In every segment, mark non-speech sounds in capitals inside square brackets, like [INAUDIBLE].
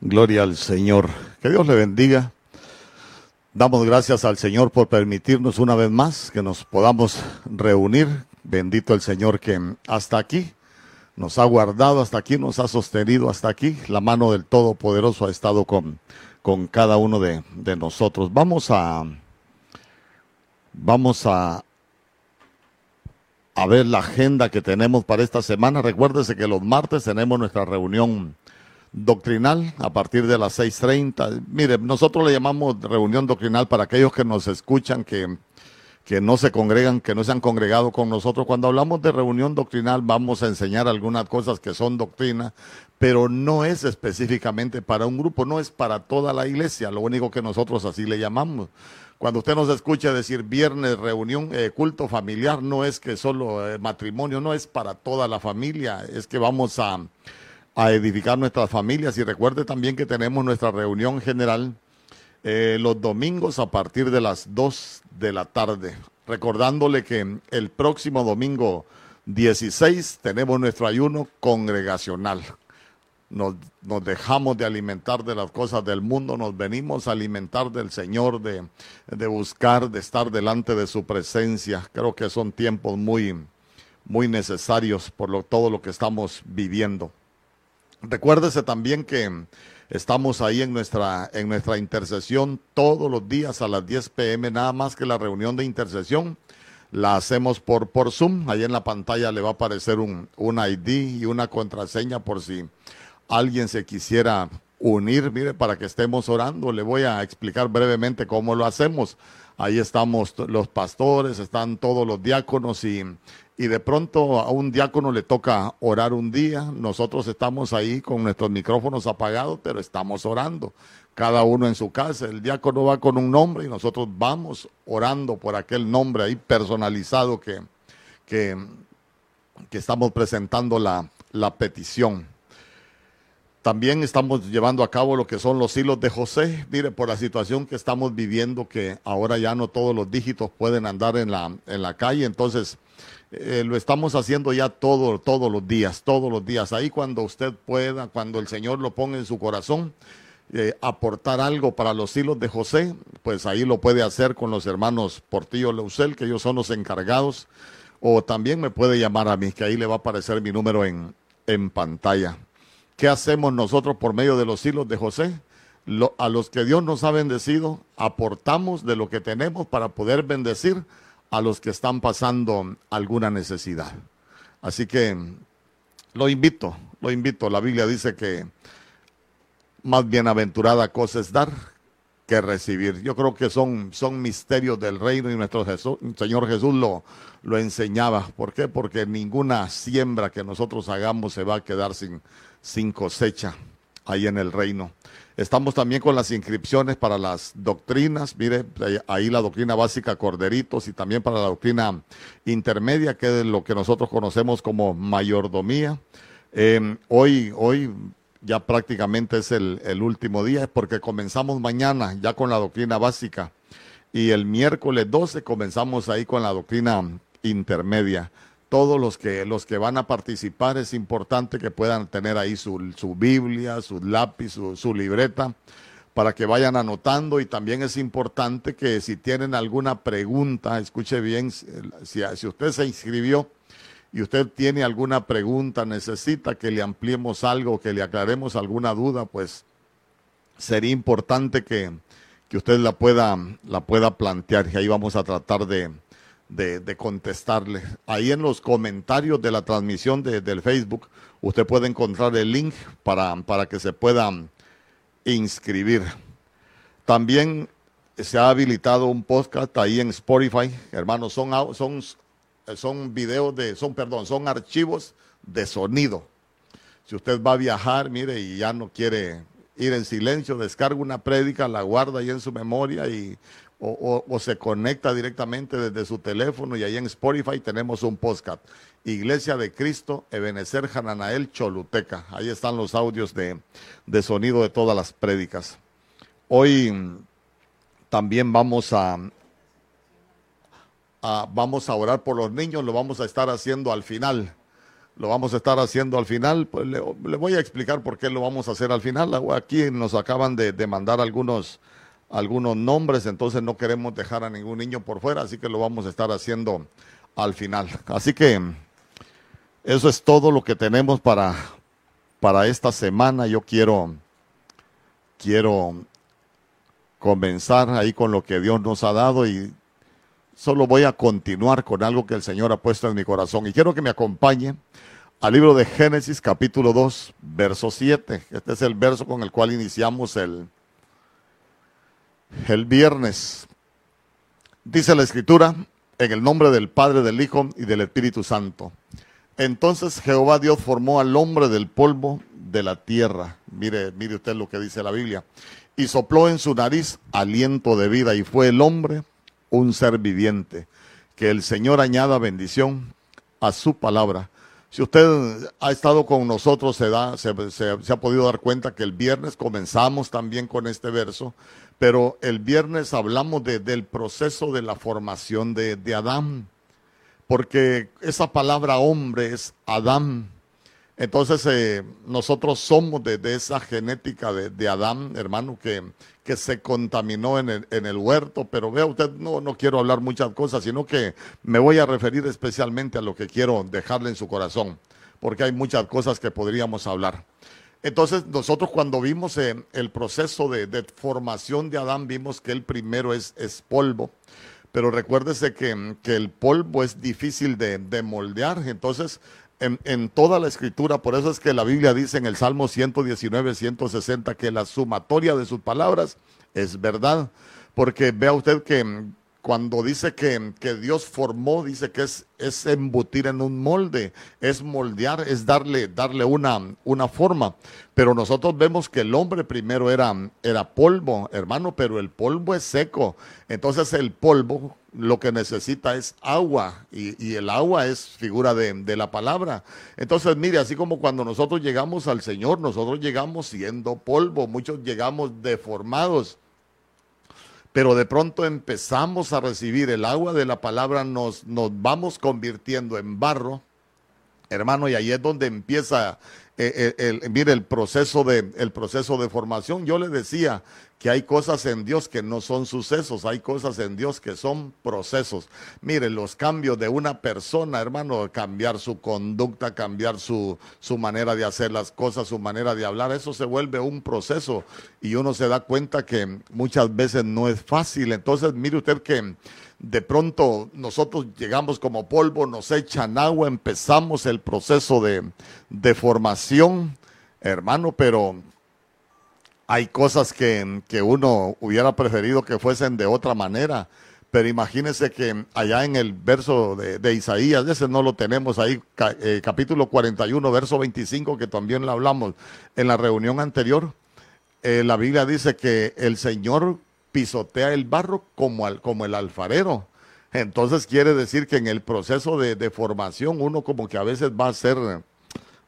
Gloria al Señor. Que Dios le bendiga. Damos gracias al Señor por permitirnos una vez más que nos podamos reunir. Bendito el Señor que hasta aquí nos ha guardado, hasta aquí nos ha sostenido, hasta aquí la mano del Todopoderoso ha estado con, con cada uno de, de nosotros. Vamos a, vamos a, a ver la agenda que tenemos para esta semana. Recuérdese que los martes tenemos nuestra reunión doctrinal a partir de las 6.30. Mire, nosotros le llamamos reunión doctrinal para aquellos que nos escuchan, que, que no se congregan, que no se han congregado con nosotros. Cuando hablamos de reunión doctrinal vamos a enseñar algunas cosas que son doctrina, pero no es específicamente para un grupo, no es para toda la iglesia, lo único que nosotros así le llamamos. Cuando usted nos escucha decir viernes, reunión, eh, culto familiar, no es que solo eh, matrimonio, no es para toda la familia, es que vamos a a edificar nuestras familias. Y recuerde también que tenemos nuestra reunión general eh, los domingos a partir de las 2 de la tarde. Recordándole que el próximo domingo 16 tenemos nuestro ayuno congregacional. Nos, nos, dejamos de alimentar de las cosas del mundo, nos venimos a alimentar del Señor, de, de buscar, de estar delante de su presencia. Creo que son tiempos muy, muy necesarios por lo, todo lo que estamos viviendo. Recuérdese también que estamos ahí en nuestra, en nuestra intercesión todos los días a las 10 pm, nada más que la reunión de intercesión. La hacemos por, por Zoom. Ahí en la pantalla le va a aparecer un, un ID y una contraseña por si alguien se quisiera unir, mire, para que estemos orando. Le voy a explicar brevemente cómo lo hacemos. Ahí estamos los pastores, están todos los diáconos y y de pronto a un diácono le toca orar un día, nosotros estamos ahí con nuestros micrófonos apagados, pero estamos orando, cada uno en su casa, el diácono va con un nombre y nosotros vamos orando por aquel nombre ahí personalizado que, que, estamos presentando la, la petición. También estamos llevando a cabo lo que son los hilos de José. Mire, por la situación que estamos viviendo, que ahora ya no todos los dígitos pueden andar en la, en la calle, entonces eh, lo estamos haciendo ya todo, todos los días, todos los días. Ahí cuando usted pueda, cuando el Señor lo ponga en su corazón, eh, aportar algo para los hilos de José, pues ahí lo puede hacer con los hermanos Portillo Leusel, que ellos son los encargados, o también me puede llamar a mí, que ahí le va a aparecer mi número en, en pantalla. ¿Qué hacemos nosotros por medio de los hilos de José? a los que Dios nos ha bendecido, aportamos de lo que tenemos para poder bendecir a los que están pasando alguna necesidad. Así que lo invito, lo invito. La Biblia dice que más bienaventurada cosa es dar que recibir. Yo creo que son, son misterios del reino y nuestro Señor Jesús lo, lo enseñaba. ¿Por qué? Porque ninguna siembra que nosotros hagamos se va a quedar sin, sin cosecha ahí en el reino. Estamos también con las inscripciones para las doctrinas, mire, ahí la doctrina básica Corderitos y también para la doctrina intermedia, que es lo que nosotros conocemos como mayordomía. Em, hoy, hoy ya prácticamente es el, el último día, porque comenzamos mañana ya con la doctrina básica. Y el miércoles 12 comenzamos ahí con la doctrina intermedia todos los que, los que van a participar es importante que puedan tener ahí su, su Biblia, su lápiz, su, libreta, para que vayan anotando. Y también es importante que si tienen alguna pregunta, escuche bien, si, si usted se inscribió y usted tiene alguna pregunta, necesita que le ampliemos algo, que le aclaremos alguna duda, pues sería importante que, que usted la pueda, la pueda plantear. Y ahí vamos a tratar de, de, contestarle. Ahí en los comentarios de la transmisión de, del Facebook, usted puede encontrar el link para, para que se pueda inscribir. También se ha habilitado un podcast ahí en Spotify, hermanos, son, son, son videos de, son, perdón, son archivos de sonido. Si usted va a viajar, mire, y ya no quiere ir en silencio, descarga una prédica, la guarda ahí en su memoria y o, se conecta directamente desde su teléfono y ahí en Spotify tenemos un podcast. Iglesia de Cristo, Ebenezer Hananael Choluteca. Ahí están los audios de, sonido de todas las prédicas. Hoy también vamos a, a, vamos a orar por los niños, lo vamos a estar haciendo al final lo vamos a estar haciendo al final. Pues le, voy a explicar por qué lo vamos a hacer al final. Aquí nos acaban de, de, mandar algunos, algunos nombres, entonces no queremos dejar a ningún niño por fuera, así que lo vamos a estar haciendo al final. Así que eso es todo lo que tenemos para, para esta semana. Yo quiero, quiero comenzar ahí con lo que Dios nos ha dado y solo voy a continuar con algo que el Señor ha puesto en mi corazón. Y quiero que me acompañe al libro de Génesis capítulo 2, verso 7. Este es el verso con el cual iniciamos el, el viernes. Dice la escritura, en el nombre del Padre, del Hijo y del Espíritu Santo. Entonces Jehová Dios formó al hombre del polvo de la tierra. Mire, mire usted lo que dice la Biblia. Y sopló en su nariz aliento de vida y fue el hombre un ser viviente. Que el Señor añada bendición a su palabra. Si usted ha estado con nosotros, se, da, se, ha podido dar cuenta que el viernes comenzamos también con este verso, pero el viernes hablamos del proceso de la formación de, de Adán, porque esa palabra hombre es Adán. Entonces eh, nosotros somos de, esa genética de, Adán, hermano, que, que se contaminó en el, en el, huerto, pero vea usted, no, no quiero hablar muchas cosas, sino que me voy a referir especialmente a lo que quiero dejarle en su corazón, porque hay muchas cosas que podríamos hablar. Entonces nosotros cuando vimos eh, el proceso de, formación de Adán, vimos que el primero es, polvo pero recuérdese que, el polvo es difícil de, de moldear, entonces en, toda la escritura. Por eso es que la Biblia dice en el Salmo 119, 160 que la sumatoria de sus palabras es verdad. Porque vea usted que cuando dice que, que, Dios formó, dice que es, es embutir en un molde, es moldear, es darle, darle una, una forma. Pero nosotros vemos que el hombre primero era, era polvo, hermano, pero el polvo es seco. Entonces el polvo lo que necesita es agua y, el agua es figura de, de, la palabra. Entonces, mire, así como cuando nosotros llegamos al Señor, nosotros llegamos siendo polvo, muchos llegamos deformados pero de pronto empezamos a recibir el agua de la palabra, nos, nos vamos convirtiendo en barro, hermano, y ahí es donde empieza eh, eh, el, mire el proceso de el proceso de formación. Yo le decía que hay cosas en Dios que no son sucesos, hay cosas en Dios que son procesos. Mire, los cambios de una persona, hermano, cambiar su conducta, cambiar su, su manera de hacer las cosas, su manera de hablar, eso se vuelve un proceso y uno se da cuenta que muchas veces no es fácil. Entonces, mire usted que de pronto nosotros llegamos como polvo, nos echan agua, empezamos el proceso de, de formación, hermano, pero hay cosas que, que, uno hubiera preferido que fuesen de otra manera. Pero imagínese que allá en el verso de, Isaías, ese no lo tenemos ahí, eh, capítulo 41, verso 25, que también lo hablamos en la reunión anterior. Eh, la Biblia dice que el Señor pisotea el barro como, como el alfarero. Entonces quiere decir que en el proceso de, de formación uno como que a veces va a ser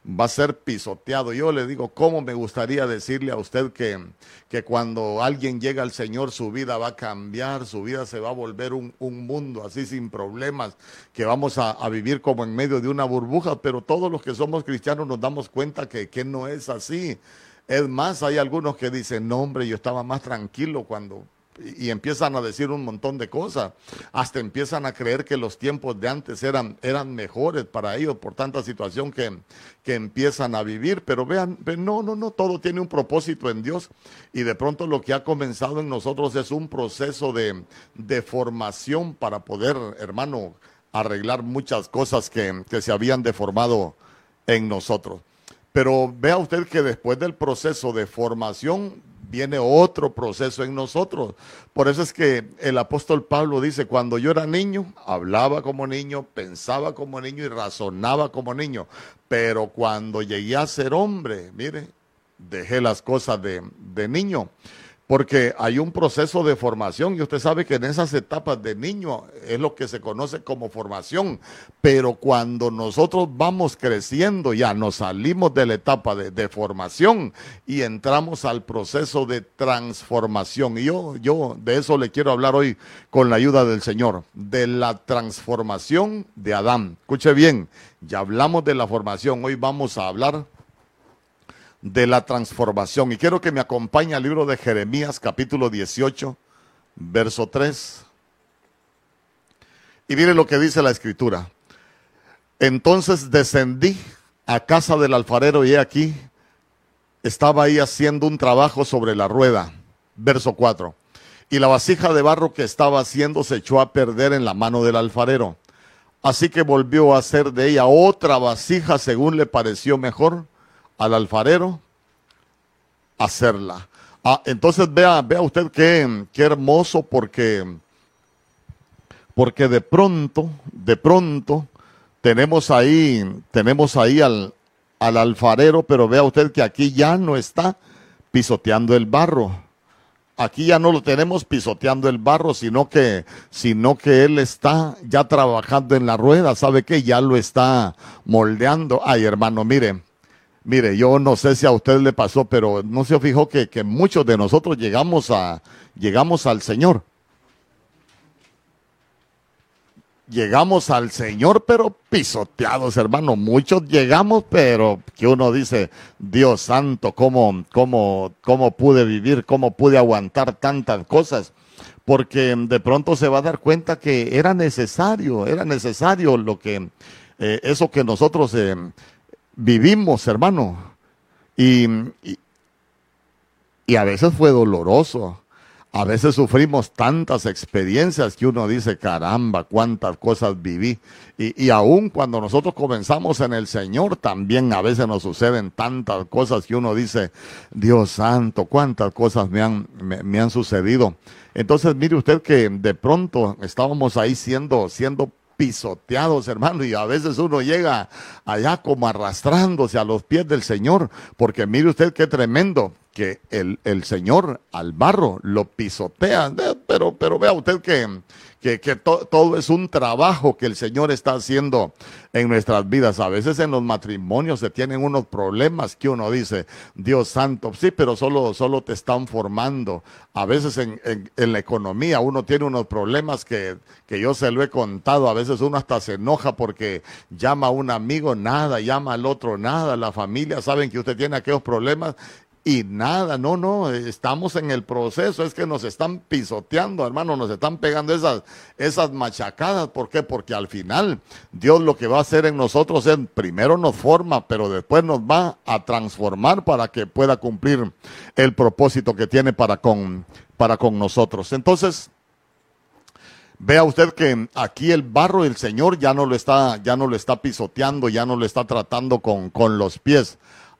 va a ser pisoteado. Yo le digo, ¿cómo me gustaría decirle a usted que, que cuando alguien llega al Señor su vida va a cambiar, su vida se va a volver un, mundo así sin problemas, que vamos a, vivir como en medio de una burbuja, pero todos los que somos cristianos nos damos cuenta que, que no es así. Es más, hay algunos que dicen, no hombre, yo estaba más tranquilo cuando y empiezan a decir un montón de cosas. Hasta empiezan a creer que los tiempos de antes eran, eran mejores para ellos por tanta situación que, que empiezan a vivir. Pero vean, no, no, no, todo tiene un propósito en Dios. Y de pronto lo que ha comenzado en nosotros es un proceso de, de formación para poder, hermano, arreglar muchas cosas que, que se habían deformado en nosotros. Pero vea usted que después del proceso de formación viene otro proceso en nosotros. Por eso es que el apóstol Pablo dice, cuando yo era niño, hablaba como niño, pensaba como niño y razonaba como niño. Pero cuando llegué a ser hombre, mire, dejé las cosas de, de niño. Porque hay un proceso de formación y usted sabe que en esas etapas de niño es lo que se conoce como formación, pero cuando nosotros vamos creciendo ya nos salimos de la etapa de, formación y entramos al proceso de transformación. Y yo, yo de eso le quiero hablar hoy con la ayuda del Señor, de la transformación de Adán. Escuche bien, ya hablamos de la formación, hoy vamos a hablar de la transformación. Y quiero que me acompañe al libro de Jeremías capítulo 18, verso 3. Y mire lo que dice la escritura. Entonces descendí a casa del alfarero y he aquí, estaba ahí haciendo un trabajo sobre la rueda. Verso 4. Y la vasija de barro que estaba haciendo se echó a perder en la mano del alfarero. Así que volvió a hacer de ella otra vasija según le pareció mejor al alfarero hacerla. Ah, entonces vea, vea usted qué, qué hermoso porque, porque de pronto, de pronto, tenemos ahí, tenemos ahí al, al alfarero, pero vea usted que aquí ya no está pisoteando el barro. Aquí ya no lo tenemos pisoteando el barro, sino que, sino que él está ya trabajando en la rueda. ¿Sabe qué? Ya lo está moldeando. Ay, hermano, mire, Mire, yo no sé si a usted le pasó, pero no se fijó que, que muchos de nosotros llegamos, a, llegamos al Señor. Llegamos al Señor, pero pisoteados, hermano. Muchos llegamos, pero que uno dice, Dios santo, ¿cómo, cómo, cómo pude vivir? ¿Cómo pude aguantar tantas cosas? Porque de pronto se va a dar cuenta que era necesario, era necesario lo que, eh, eso que nosotros eh, vivimos, hermano. Y, y, a veces fue doloroso. A veces sufrimos tantas experiencias que uno dice, caramba, cuántas cosas viví. Y, y aún cuando nosotros comenzamos en el Señor, también a veces nos suceden tantas cosas que uno dice, Dios santo, cuántas cosas me han, me han sucedido. Entonces, mire usted que de pronto estábamos ahí siendo, siendo pisoteados, hermano, y a veces uno llega allá como arrastrándose a los pies del Señor, porque mire usted qué tremendo que el, el Señor al barro lo pisotea, pero, pero vea usted que que, todo es un trabajo que el Señor está haciendo en nuestras vidas. A veces en los matrimonios se tienen unos problemas que uno dice, Dios santo, sí, pero solo, solo te están formando. A veces en, en, la economía uno tiene unos problemas que, que yo se lo he contado. A veces uno hasta se enoja porque llama a un amigo nada, llama al otro nada. La familia saben que usted tiene aquellos problemas y nada, no, no, estamos en el proceso, es que nos están pisoteando, hermano, nos están pegando esas, esas machacadas. ¿Por qué? Porque al final Dios lo que va a hacer en nosotros es, primero nos forma, pero después nos va a transformar para que pueda cumplir el propósito que tiene para con, para con nosotros. Entonces, Vea usted que aquí el barro del Señor ya no lo está, ya no lo está pisoteando, ya no lo está tratando con, con los pies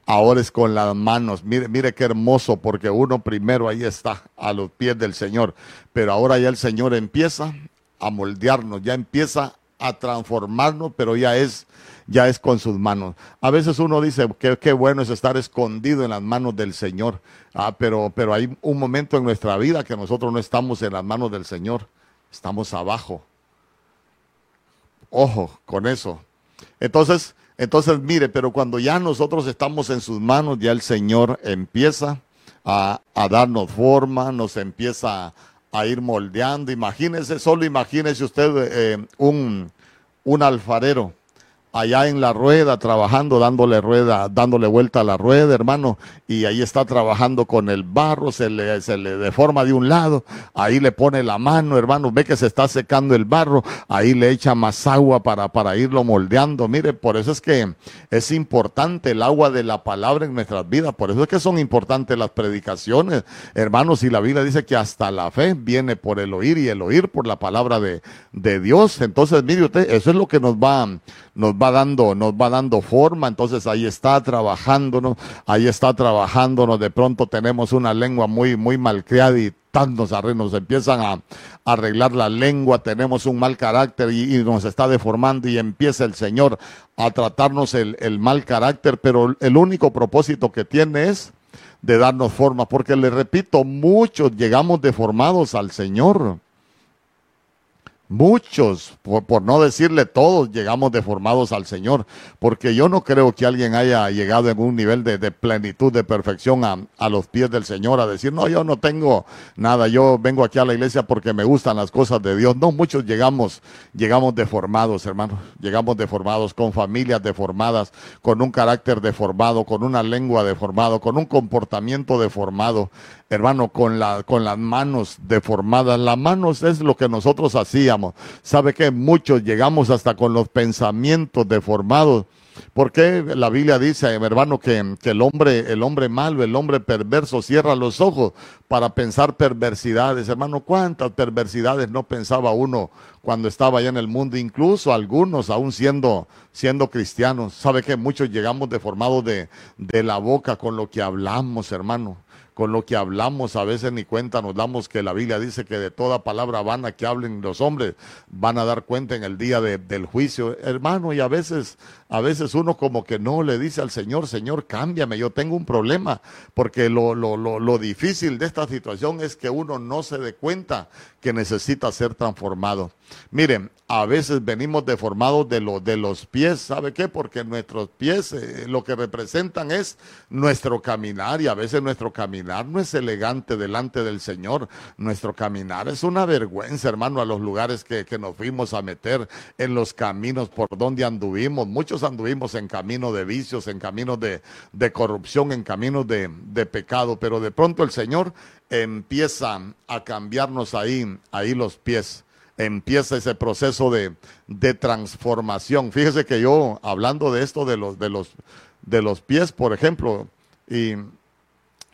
ahora es con las manos. Mire, mire qué hermoso, porque uno primero ahí está, a los pies del Señor. Pero ahora ya el Señor empieza a moldearnos, ya empieza a transformarnos, pero ya es, ya es con sus manos. A veces uno dice que qué bueno es estar escondido en las manos del Señor. Ah, pero, pero hay un momento en nuestra vida que nosotros no estamos en las manos del Señor, estamos abajo. Ojo con eso. Entonces, entonces, mire, pero cuando ya nosotros estamos en sus manos, ya el Señor empieza a, darnos forma, nos empieza a, ir moldeando. Imagínese, solo imagínese usted eh, un, un alfarero allá en la rueda, trabajando, dándole rueda, dándole vuelta a la rueda, hermano, y ahí está trabajando con el barro, se le, se le deforma de un lado, ahí le pone la mano, hermano, ve que se está secando el barro, ahí le echa más agua para, para irlo moldeando. Mire, por eso es que es importante el agua de la palabra en nuestras vidas, por eso es que son importantes las predicaciones, hermanos, y la Biblia dice que hasta la fe viene por el oír y el oír por la palabra de, de Dios. Entonces, mire usted, eso es lo que nos va, nos va dando, nos va dando forma, entonces ahí está trabajándonos, ahí está trabajándonos, de pronto tenemos una lengua muy, muy malcriada y tantos nos empiezan a, arreglar la lengua, tenemos un mal carácter y, nos está deformando y empieza el Señor a tratarnos el, el mal carácter, pero el único propósito que tiene es de darnos forma, porque le repito, muchos llegamos deformados al Señor. Muchos, por, no decirle todos, llegamos deformados al Señor, porque yo no creo que alguien haya llegado en un nivel de, plenitud, de perfección a, los pies del Señor, a decir, no, yo no tengo nada, yo vengo aquí a la iglesia porque me gustan las cosas de Dios. No, muchos llegamos, llegamos deformados, hermanos, llegamos deformados, con familias deformadas, con un carácter deformado, con una lengua deformado, con un comportamiento deformado, hermano, con las manos deformadas. Las manos es lo que nosotros hacíamos. ¿Sabe que Muchos llegamos hasta con los pensamientos deformados. Porque la Biblia dice, hermano, que, que, el hombre, el hombre malo, el hombre perverso cierra los ojos para pensar perversidades. Hermano, ¿cuántas perversidades no pensaba uno cuando estaba allá en el mundo? Incluso algunos, aún siendo, siendo cristianos. ¿Sabe que muchos llegamos deformados de, de la boca con lo que hablamos, hermano? Con lo que hablamos, a veces ni cuenta nos damos que la Biblia dice que de toda palabra vana que hablen los hombres van a dar cuenta en el día del juicio. Hermano, y a veces, a veces uno como que no le dice al Señor, Señor, cámbiame, yo tengo un problema, porque lo, lo, lo, lo difícil de esta situación es que uno no se dé cuenta que necesita ser transformado. Miren, a veces venimos deformados de, lo, de los pies, ¿sabe qué? Porque nuestros pies eh, lo que representan es nuestro caminar y a veces nuestro caminar no es elegante delante del Señor. Nuestro caminar es una vergüenza, hermano, a los lugares que, que nos fuimos a meter, en los caminos por donde anduvimos. Muchos anduvimos en camino de vicios, en caminos de, de corrupción, en caminos de, de pecado, pero de pronto el Señor empieza a cambiarnos ahí, ahí los pies empieza ese proceso de, de, transformación. Fíjese que yo, hablando de esto de los, de los, de los pies, por ejemplo, y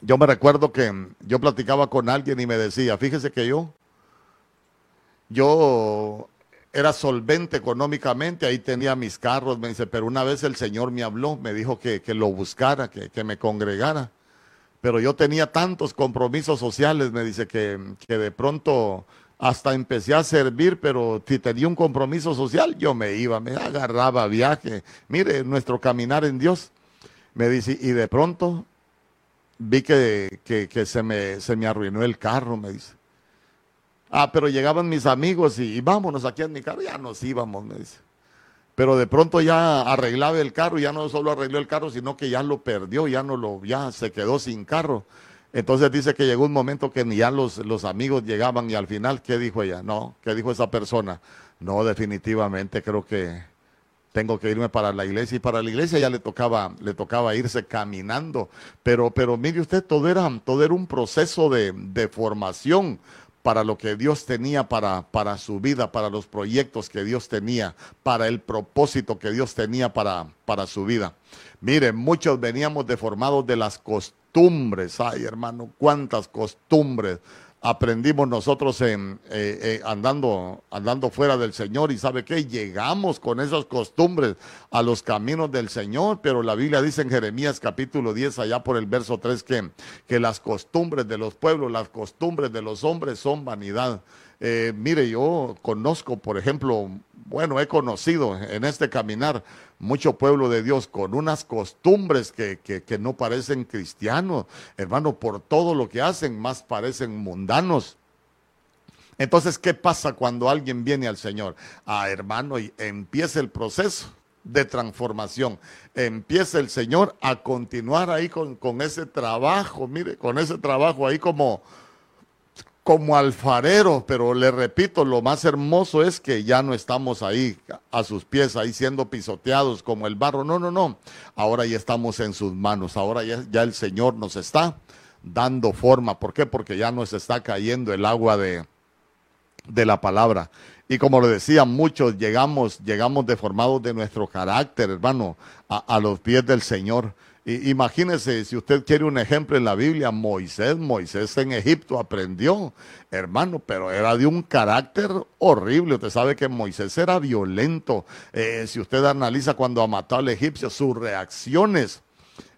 yo me recuerdo que yo platicaba con alguien y me decía, fíjese que yo, yo era solvente económicamente, ahí tenía mis carros, me dice, pero una vez el Señor me habló, me dijo que, que lo buscara, que, que, me congregara, pero yo tenía tantos compromisos sociales, me dice, que, que de pronto hasta empecé a servir, pero si tenía un compromiso social, yo me iba, me agarraba viaje. Mire, nuestro caminar en Dios. Me dice, y de pronto vi que, que, se, me, se me arruinó el carro, me dice. Ah, pero llegaban mis amigos y, vámonos aquí en mi carro, ya nos íbamos, me dice. Pero de pronto ya arreglaba el carro, ya no solo arregló el carro, sino que ya lo perdió, ya no lo, ya se quedó sin carro. Entonces dice que llegó un momento que ni ya los, los amigos llegaban y al final, ¿qué dijo ella? No, ¿qué dijo esa persona? No, definitivamente creo que tengo que irme para la iglesia y para la iglesia ya le tocaba, le tocaba irse caminando. Pero, pero mire usted, todo era, todo era un proceso de, de formación para lo que Dios tenía para, para su vida, para los proyectos que Dios tenía, para el propósito que Dios tenía para, para su vida. Mire, muchos veníamos deformados de las costumbres. Ay, hermano, cuántas costumbres aprendimos nosotros en, eh, eh, andando, andando fuera del Señor y sabe que llegamos con esas costumbres a los caminos del Señor, pero la Biblia dice en Jeremías capítulo 10, allá por el verso 3, que, que las costumbres de los pueblos, las costumbres de los hombres son vanidad. Eh, mire, yo conozco, por ejemplo, bueno, he conocido en este caminar mucho pueblo de Dios con unas costumbres que, que, no parecen cristianos, hermano, por todo lo que hacen, más parecen mundanos. Entonces, ¿qué pasa cuando alguien viene al Señor? Ah, hermano, y empieza el proceso de transformación. Empieza el Señor a continuar ahí con, con ese trabajo, mire, con ese trabajo ahí como, como alfarero, pero le repito, lo más hermoso es que ya no estamos ahí a sus pies, ahí siendo pisoteados como el barro. No, no, no. Ahora ya estamos en sus manos. Ahora ya, el Señor nos está dando forma. ¿Por qué? Porque ya nos está cayendo el agua de, de la palabra. Y como le decía, muchos llegamos, llegamos deformados de nuestro carácter, hermano, a los pies del Señor imagínese, si usted quiere un ejemplo en la Biblia, Moisés, Moisés en Egipto aprendió, hermano, pero era de un carácter horrible. Usted sabe que Moisés era violento. Eh, si usted analiza cuando mató al egipcio, sus reacciones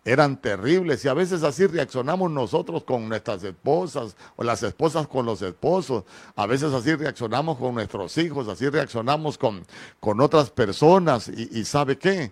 eran terribles y a veces así reaccionamos nosotros con nuestras esposas o las esposas con los esposos, a veces así reaccionamos con nuestros hijos, así reaccionamos con, con otras personas y, y ¿sabe qué?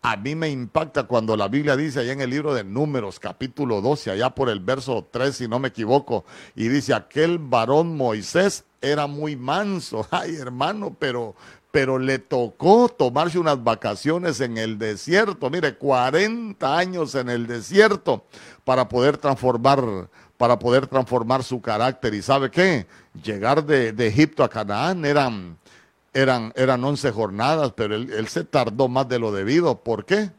A mí me impacta cuando la Biblia dice allá en el libro de Números, capítulo 12, allá por el verso 3, si no me equivoco, y dice, aquel varón Moisés era muy manso. [LAUGHS] Ay, hermano, pero, pero le tocó tomarse unas vacaciones en el desierto. Mire, 40 años en el desierto para poder transformar, para poder transformar su carácter. ¿Y sabe qué? Llegar de, de Egipto a Canaán eran eran, eran 11 jornadas, pero él, se tardó más de lo debido. ¿Por qué?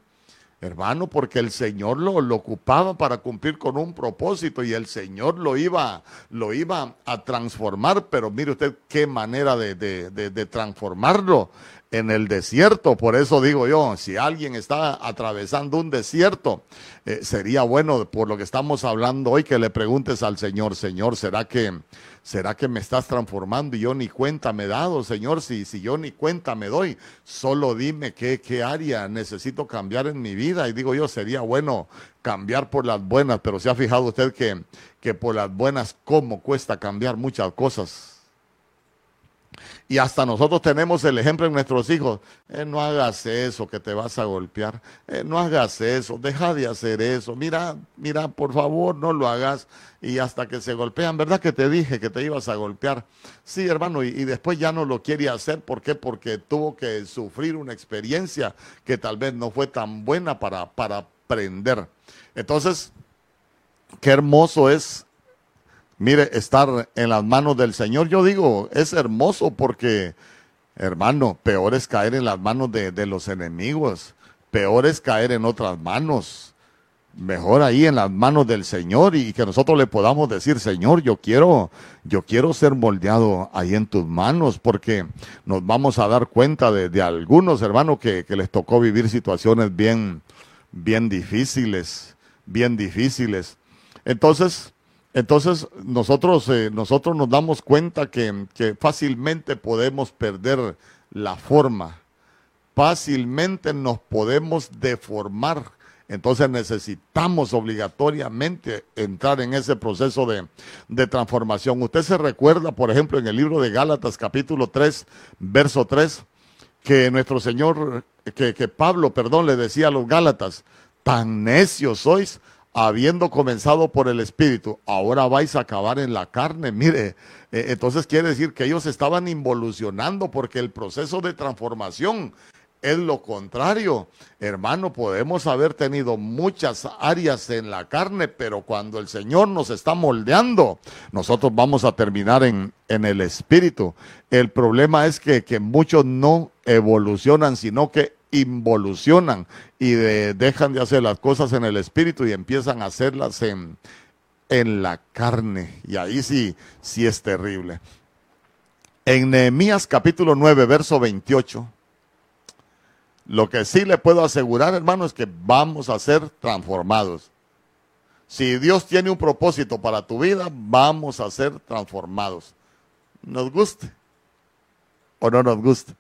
Hermano, porque el Señor lo, lo, ocupaba para cumplir con un propósito y el Señor lo iba, lo iba a transformar, pero mire usted qué manera de, de, de transformarlo en el desierto. Por eso digo yo, si alguien está atravesando un desierto, eh, sería bueno, por lo que estamos hablando hoy, que le preguntes al Señor, Señor, ¿será que, será que me estás transformando y yo ni cuenta me he dado, Señor? Si, si yo ni cuenta me doy, solo dime qué, qué área necesito cambiar en mi vida. Y digo yo, sería bueno cambiar por las buenas, pero se ha fijado usted que, que por las buenas, ¿cómo cuesta cambiar muchas cosas? Y hasta nosotros tenemos el ejemplo en nuestros hijos. Eh, no hagas eso, que te vas a golpear. Eh, no hagas eso, deja de hacer eso. Mira, mira, por favor, no lo hagas. Y hasta que se golpean, ¿verdad que te dije que te ibas a golpear? Sí, hermano, y, después ya no lo quiere hacer. ¿Por qué? Porque tuvo que sufrir una experiencia que tal vez no fue tan buena para, para aprender. Entonces, qué hermoso es mire, estar en las manos del Señor, yo digo, es hermoso porque, hermano, peor es caer en las manos de, los enemigos, peor es caer en otras manos. Mejor ahí en las manos del Señor y que nosotros le podamos decir, Señor, yo quiero, yo quiero ser moldeado ahí en tus manos, porque nos vamos a dar cuenta de, algunos hermanos que, que les tocó vivir situaciones bien, bien difíciles, bien difíciles. Entonces, entonces nosotros, eh, nosotros nos damos cuenta que, que fácilmente podemos perder la forma, fácilmente nos podemos deformar. Entonces necesitamos obligatoriamente entrar en ese proceso de, de, transformación. Usted se recuerda, por ejemplo, en el libro de Gálatas capítulo 3, verso 3, que nuestro Señor, que, que Pablo, perdón, le decía a los Gálatas, tan necios sois, habiendo comenzado por el Espíritu, ahora vais a acabar en la carne. Mire, eh, entonces quiere decir que ellos estaban involucionando porque el proceso de transformación es lo contrario. Hermano, podemos haber tenido muchas áreas en la carne, pero cuando el Señor nos está moldeando, nosotros vamos a terminar en, en el Espíritu. El problema es que, que muchos no evolucionan, sino que involucionan y dejan de hacer las cosas en el espíritu y empiezan a hacerlas en, en la carne. Y ahí sí, sí es terrible. En Nehemías capítulo 9, verso 28, lo que sí le puedo asegurar, hermano, es que vamos a ser transformados. Si Dios tiene un propósito para tu vida, vamos a ser transformados. Nos guste o no nos guste.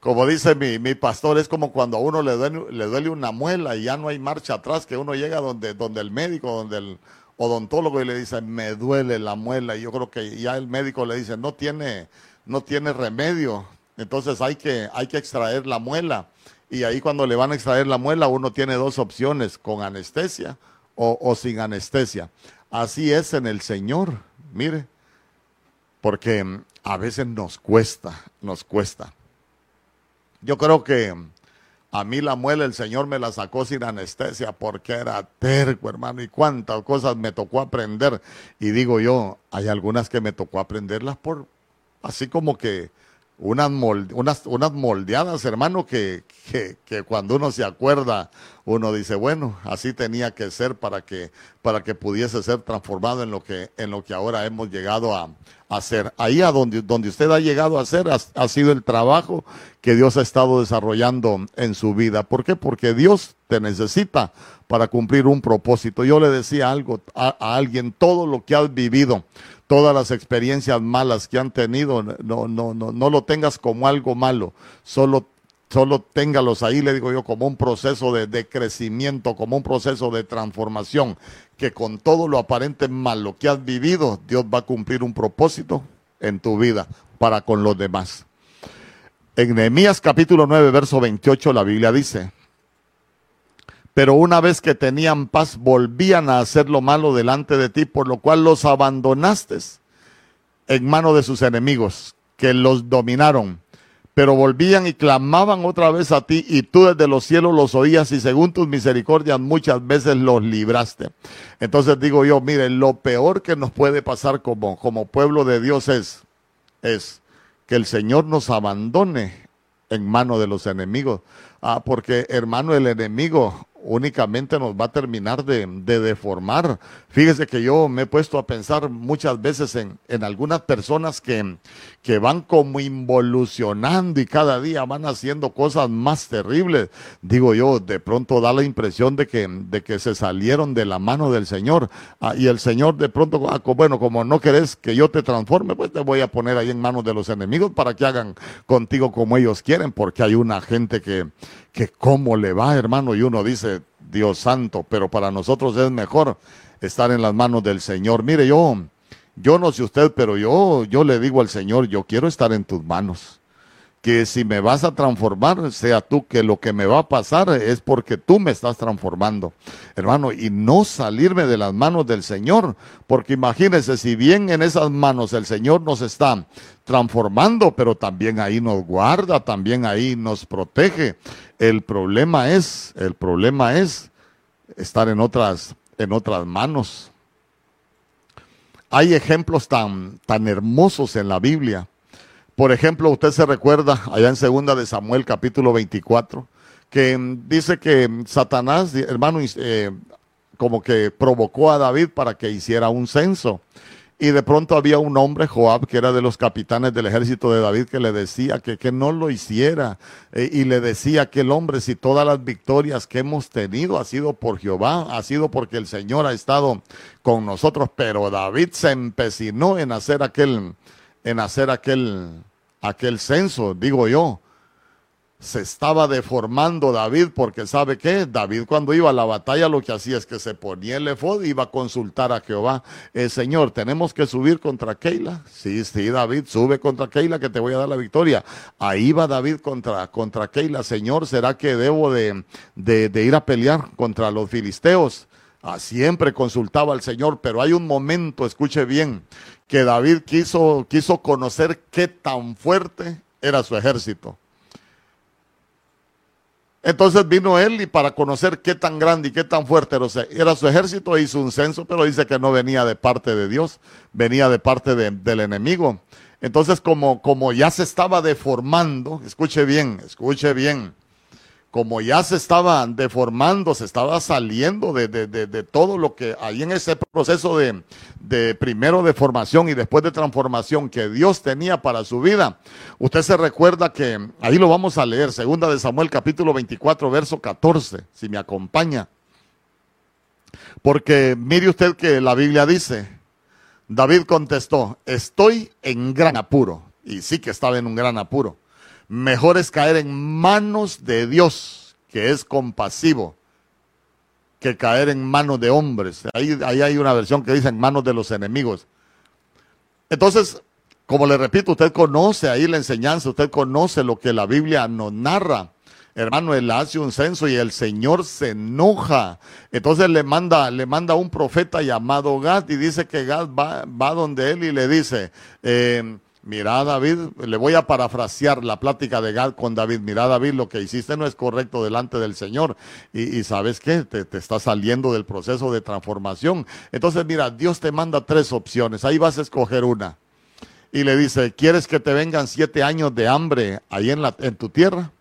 Como dice mi, mi, pastor, es como cuando a uno le duele, le duele una muela y ya no hay marcha atrás, que uno llega donde, donde el médico, donde el odontólogo y le dice, me duele la muela. Y yo creo que ya el médico le dice, no tiene, no tiene remedio. Entonces hay que, hay que extraer la muela. Y ahí cuando le van a extraer la muela, uno tiene dos opciones, con anestesia o, o sin anestesia. Así es en el Señor, mire, porque a veces nos cuesta, nos cuesta. Yo creo que a mí la muela el Señor me la sacó sin anestesia porque era terco, hermano, y cuántas cosas me tocó aprender. Y digo yo, hay algunas que me tocó aprenderlas por, así como que unas, unas moldeadas, hermano, que, que, que, cuando uno se acuerda, uno dice, bueno, así tenía que ser para que, para que pudiese ser transformado en lo que, en lo que ahora hemos llegado a, hacer. Ahí a donde, donde usted ha llegado a hacer ha, sido el trabajo que Dios ha estado desarrollando en su vida. ¿Por qué? Porque Dios te necesita para cumplir un propósito. Yo le decía algo a, a alguien, todo lo que has vivido, todas las experiencias malas que han tenido, no, no, no, no lo tengas como algo malo, solo solo téngalos ahí, le digo yo, como un proceso de, crecimiento, como un proceso de transformación, que con todo lo aparente malo que has vivido, Dios va a cumplir un propósito en tu vida para con los demás. En Nehemías capítulo 9, verso 28, la Biblia dice, pero una vez que tenían paz volvían a hacer lo malo delante de ti, por lo cual los abandonaste en mano de sus enemigos, que los dominaron. Pero volvían y clamaban otra vez a ti, y tú desde los cielos los oías, y según tus misericordias muchas veces los libraste. Entonces digo yo, miren, lo peor que nos puede pasar como, como pueblo de Dios es, es que el Señor nos abandone en mano de los enemigos. Ah, porque hermano, el enemigo únicamente nos va a terminar de, deformar. Fíjese que yo me he puesto a pensar muchas veces en, en algunas personas que, que, van como involucionando y cada día van haciendo cosas más terribles. Digo yo, de pronto da la impresión de que, de que se salieron de la mano del Señor. Ah, y el Señor de pronto, ah, bueno, como no querés que yo te transforme, pues te voy a poner ahí en manos de los enemigos para que hagan contigo como ellos quieren, porque hay una gente que, que cómo le va, hermano, y uno dice, Dios santo, pero para nosotros es mejor estar en las manos del Señor. Mire, yo, yo no sé usted, pero yo, yo le digo al Señor, yo quiero estar en tus manos que si me vas a transformar, sea tú que lo que me va a pasar es porque tú me estás transformando, hermano, y no salirme de las manos del Señor, porque imagínense, si bien en esas manos el Señor nos está transformando, pero también ahí nos guarda, también ahí nos protege. El problema es, el problema es estar en otras, en otras manos. Hay ejemplos tan, tan hermosos en la Biblia por ejemplo, usted se recuerda allá en segunda de Samuel capítulo 24, que dice que Satanás, hermano, eh, como que provocó a David para que hiciera un censo. Y de pronto había un hombre, Joab, que era de los capitanes del ejército de David, que le decía que, que no lo hiciera. Eh, y le decía que el hombre, si todas las victorias que hemos tenido ha sido por Jehová, ha sido porque el Señor ha estado con nosotros. Pero David se empecinó en hacer aquel, en hacer aquel, aquel censo, digo yo. Se estaba deformando David porque sabe qué, David cuando iba a la batalla lo que hacía es que se ponía el efod y iba a consultar a Jehová. eh, Señor, tenemos que subir contra Keila. Sí, sí, David, sube contra Keila que te voy a dar la victoria. Ahí va David contra, contra Keila. Señor, ¿será que debo de, de, ir a pelear contra los filisteos? Ah, siempre consultaba al Señor, pero hay un momento, escuche bien, que David quiso, quiso conocer qué tan fuerte era su ejército. Entonces vino él y para conocer qué tan grande y qué tan fuerte era su ejército hizo un censo, pero dice que no venía de parte de Dios, venía de parte del enemigo. Entonces como, como ya se estaba deformando, escuche bien, escuche bien, como ya se estaba deformando, se estaba saliendo de, todo lo que hay en ese proceso de, de, primero de formación y después de transformación que Dios tenía para su vida. Usted se recuerda que ahí lo vamos a leer, segunda de Samuel capítulo 24, verso 14, si me acompaña. Porque mire usted que la Biblia dice, David contestó, estoy en gran apuro. Y sí que estaba en un gran apuro. Mejor es caer en manos de Dios, que es compasivo, que caer en manos de hombres. Ahí, hay una versión que dice en manos de los enemigos. Entonces, como le repito, usted conoce ahí la enseñanza, usted conoce lo que la Biblia nos narra. Hermano, él hace un censo y el Señor se enoja. Entonces le manda, le manda un profeta llamado Gad y dice que Gad va, va donde él y le dice, eh, Mira, David, le voy a parafrasear la plática de Gad con David. Mira, David, lo que hiciste no es correcto delante del Señor. Y, sabes qué, te, te está saliendo del proceso de transformación. Entonces, mira, Dios te manda tres opciones. Ahí vas a escoger una. Y le dice, ¿quieres que te vengan siete años de hambre ahí en, la, en tu tierra?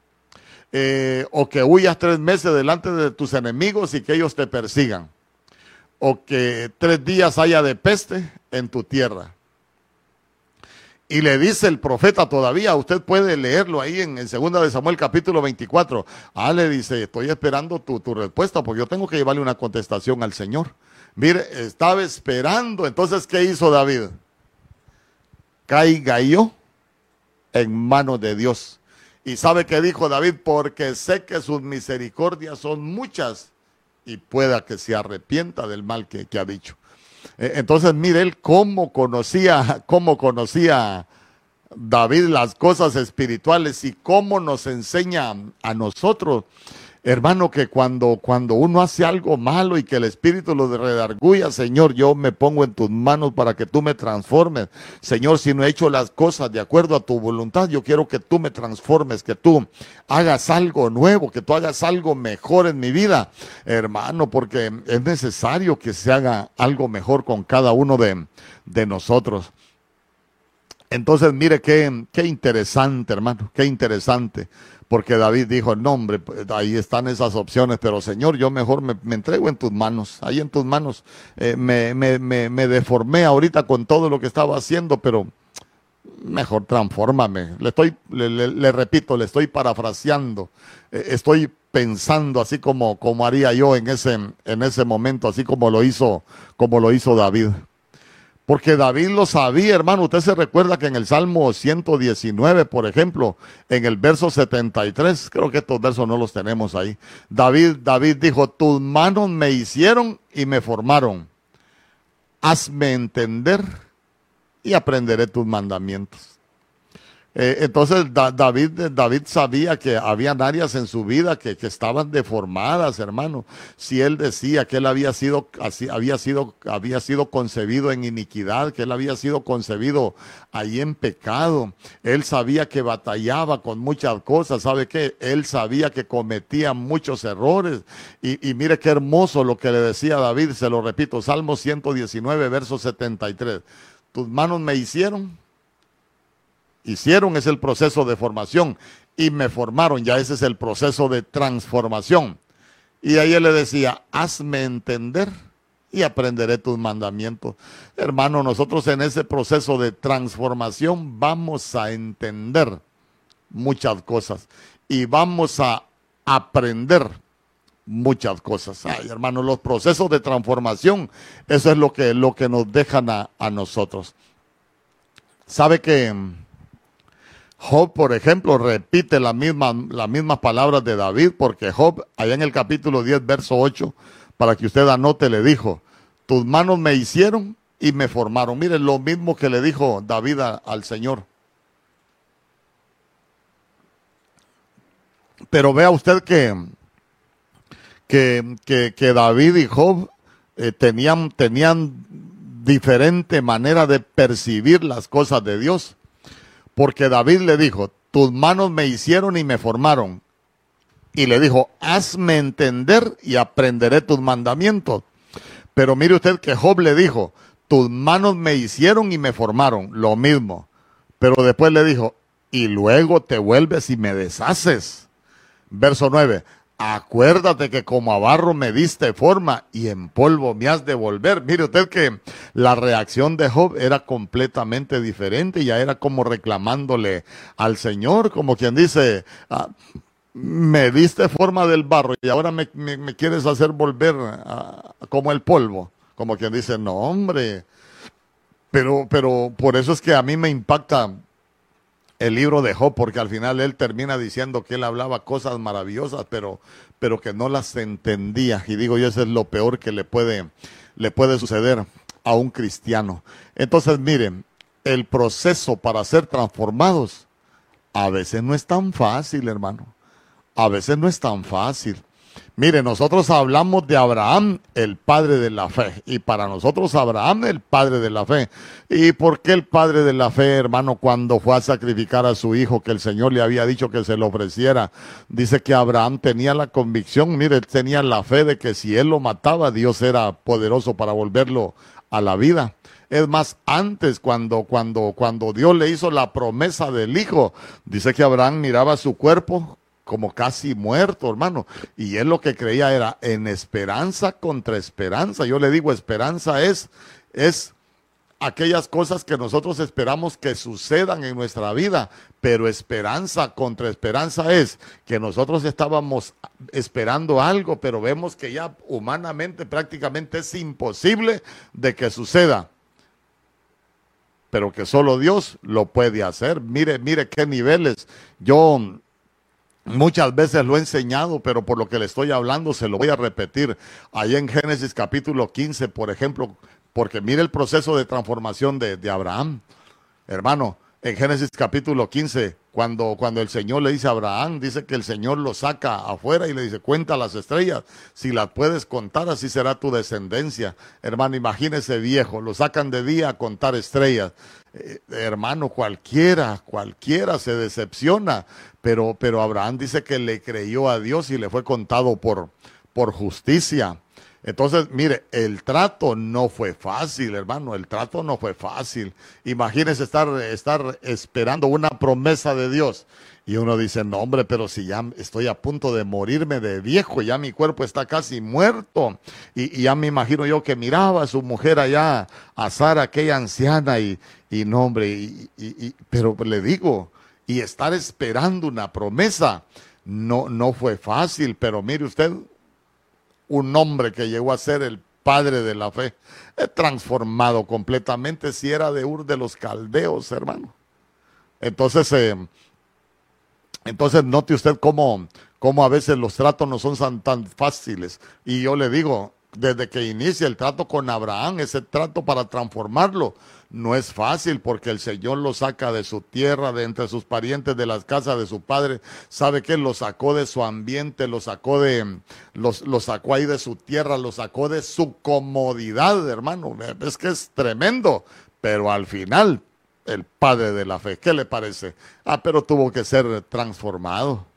Eh, o que huyas tres meses delante de tus enemigos y que ellos te persigan. O que tres días haya de peste en tu tierra y le dice el profeta todavía, usted puede leerlo ahí en, el 2 de Samuel capítulo 24. Ah, le dice, estoy esperando tu, tu, respuesta porque yo tengo que llevarle una contestación al Señor. Mire, estaba esperando. Entonces, ¿qué hizo David? Caiga yo en manos de Dios. Y sabe que dijo David, porque sé que sus misericordias son muchas y pueda que se arrepienta del mal que ha dicho. Eh, entonces, mire él cómo conocía, cómo conocía David las cosas espirituales y cómo nos enseña a nosotros. Hermano, que cuando, cuando uno hace algo malo y que el Espíritu lo redarguya, Señor, yo me pongo en tus manos para que tú me transformes. Señor, si no he hecho las cosas de acuerdo a tu voluntad, yo quiero que tú me transformes, que tú hagas algo nuevo, que tú hagas algo mejor en mi vida, hermano, porque es necesario que se haga algo mejor con cada uno de, de nosotros. Entonces, mire qué, qué interesante, hermano, qué interesante porque David dijo, no hombre, pues, ahí están esas opciones, pero Señor, yo mejor me, entrego en tus manos, ahí en tus manos. Eh, me, me, me, deformé ahorita con todo lo que estaba haciendo, pero mejor transfórmame. Le estoy, le, repito, le estoy parafraseando, eh, estoy pensando así como, como haría yo en ese, en ese momento, así como lo hizo, como lo hizo David. Porque David lo sabía, hermano. Usted se recuerda que en el Salmo 119, por ejemplo, en el verso 73, creo que estos versos no los tenemos ahí. David, David dijo, tus manos me hicieron y me formaron. Hazme entender y aprenderé tus mandamientos. Eh, entonces David, David sabía que había áreas en su vida que, estaban deformadas, hermano. Si él decía que él había sido, había, sido, había sido concebido en iniquidad, que él había sido concebido ahí en pecado, él sabía que batallaba con muchas cosas, ¿sabe qué? Él sabía que cometía muchos errores. Y, y mire qué hermoso lo que le decía David, se lo repito, Salmo 119, verso 73. Tus manos me hicieron hicieron es el proceso de formación y me formaron, ya ese es el proceso de transformación. Y ahí él le decía, hazme entender y aprenderé tus mandamientos. Hermano, nosotros en ese proceso de transformación vamos a entender muchas cosas y vamos a aprender muchas cosas. Ay, hermano, los procesos de transformación, eso es lo que, lo que nos dejan a, a nosotros. ¿Sabe que Job, por ejemplo, repite las mismas palabras de David, porque Job, allá en el capítulo 10, verso 8, para que usted anote, le dijo, tus manos me hicieron y me formaron. Mire, lo mismo que le dijo David al Señor. Pero vea usted que, que, que, David y Job eh, tenían, tenían diferente manera de percibir las cosas de Dios. Porque David le dijo, tus manos me hicieron y me formaron. Y le dijo, hazme entender y aprenderé tus mandamientos. Pero mire usted que Job le dijo, tus manos me hicieron y me formaron, lo mismo. Pero después le dijo, y luego te vuelves y me deshaces. Verso 9, Acuérdate que como a barro me diste forma y en polvo me has de volver. Mire usted que la reacción de Job era completamente diferente, ya era como reclamándole al Señor, como quien dice, ah, me diste forma del barro y ahora me, quieres hacer volver como el polvo. Como quien dice, no hombre, pero, pero por eso es que a mí me impacta el libro de Job, porque al final él termina diciendo que él hablaba cosas maravillosas, pero, pero que no las entendía. Y digo yo, eso es lo peor que le puede, le puede suceder a un cristiano. Entonces, miren, el proceso para ser transformados a veces no es tan fácil, hermano. A veces no es tan fácil. Mire, nosotros hablamos de Abraham, el padre de la fe. Y para nosotros Abraham, el padre de la fe. ¿Y por qué el padre de la fe, hermano, cuando fue a sacrificar a su hijo, que el Señor le había dicho que se lo ofreciera? Dice que Abraham tenía la convicción, mire, tenía la fe de que si él lo mataba, Dios era poderoso para volverlo a la vida. Es más, antes cuando, cuando, cuando Dios le hizo la promesa del hijo, dice que Abraham miraba su cuerpo como casi muerto, hermano. Y él lo que creía era en esperanza contra esperanza. Yo le digo, esperanza es, es aquellas cosas que nosotros esperamos que sucedan en nuestra vida, pero esperanza contra esperanza es que nosotros estábamos esperando algo, pero vemos que ya humanamente prácticamente es imposible de que suceda. Pero que solo Dios lo puede hacer. Mire, mire qué niveles. Yo Muchas veces lo he enseñado, pero por lo que le estoy hablando se lo voy a repetir. Ahí en Génesis capítulo 15, por ejemplo, porque mire el proceso de transformación de, Abraham. Hermano, en Génesis capítulo 15, cuando, cuando el Señor le dice a Abraham, dice que el Señor lo saca afuera y le dice, cuenta las estrellas, si las puedes contar, así será tu descendencia. Hermano, imagínese viejo, lo sacan de día a contar estrellas. Eh, hermano, cualquiera, cualquiera se decepciona, pero, pero Abraham dice que le creyó a Dios y le fue contado por, por justicia. Entonces, mire, el trato no fue fácil, hermano, el trato no fue fácil. Imagínese estar, estar esperando una promesa de Dios. Y uno dice, no, hombre, pero si ya estoy a punto de morirme de viejo, ya mi cuerpo está casi muerto. Y, ya me imagino yo que miraba a su mujer allá, a Sara, aquella anciana, y, y no, hombre, y, pero le digo, y estar esperando una promesa, no, no fue fácil, pero mire usted, un hombre que llegó a ser el padre de la fe, transformado completamente si era de Ur de los Caldeos, hermano. Entonces, eh, entonces note usted cómo, cómo, a veces los tratos no son tan fáciles. Y yo le digo, desde que inicia el trato con Abraham, ese trato para transformarlo, no es fácil porque el Señor lo saca de su tierra, de entre sus parientes, de las casas de su padre. Sabe que lo sacó de su ambiente, lo sacó de, lo sacó ahí de su tierra, lo sacó de su comodidad, hermano. Es que es tremendo. Pero al final, el padre de la fe, ¿qué le parece? Ah, pero tuvo que ser transformado.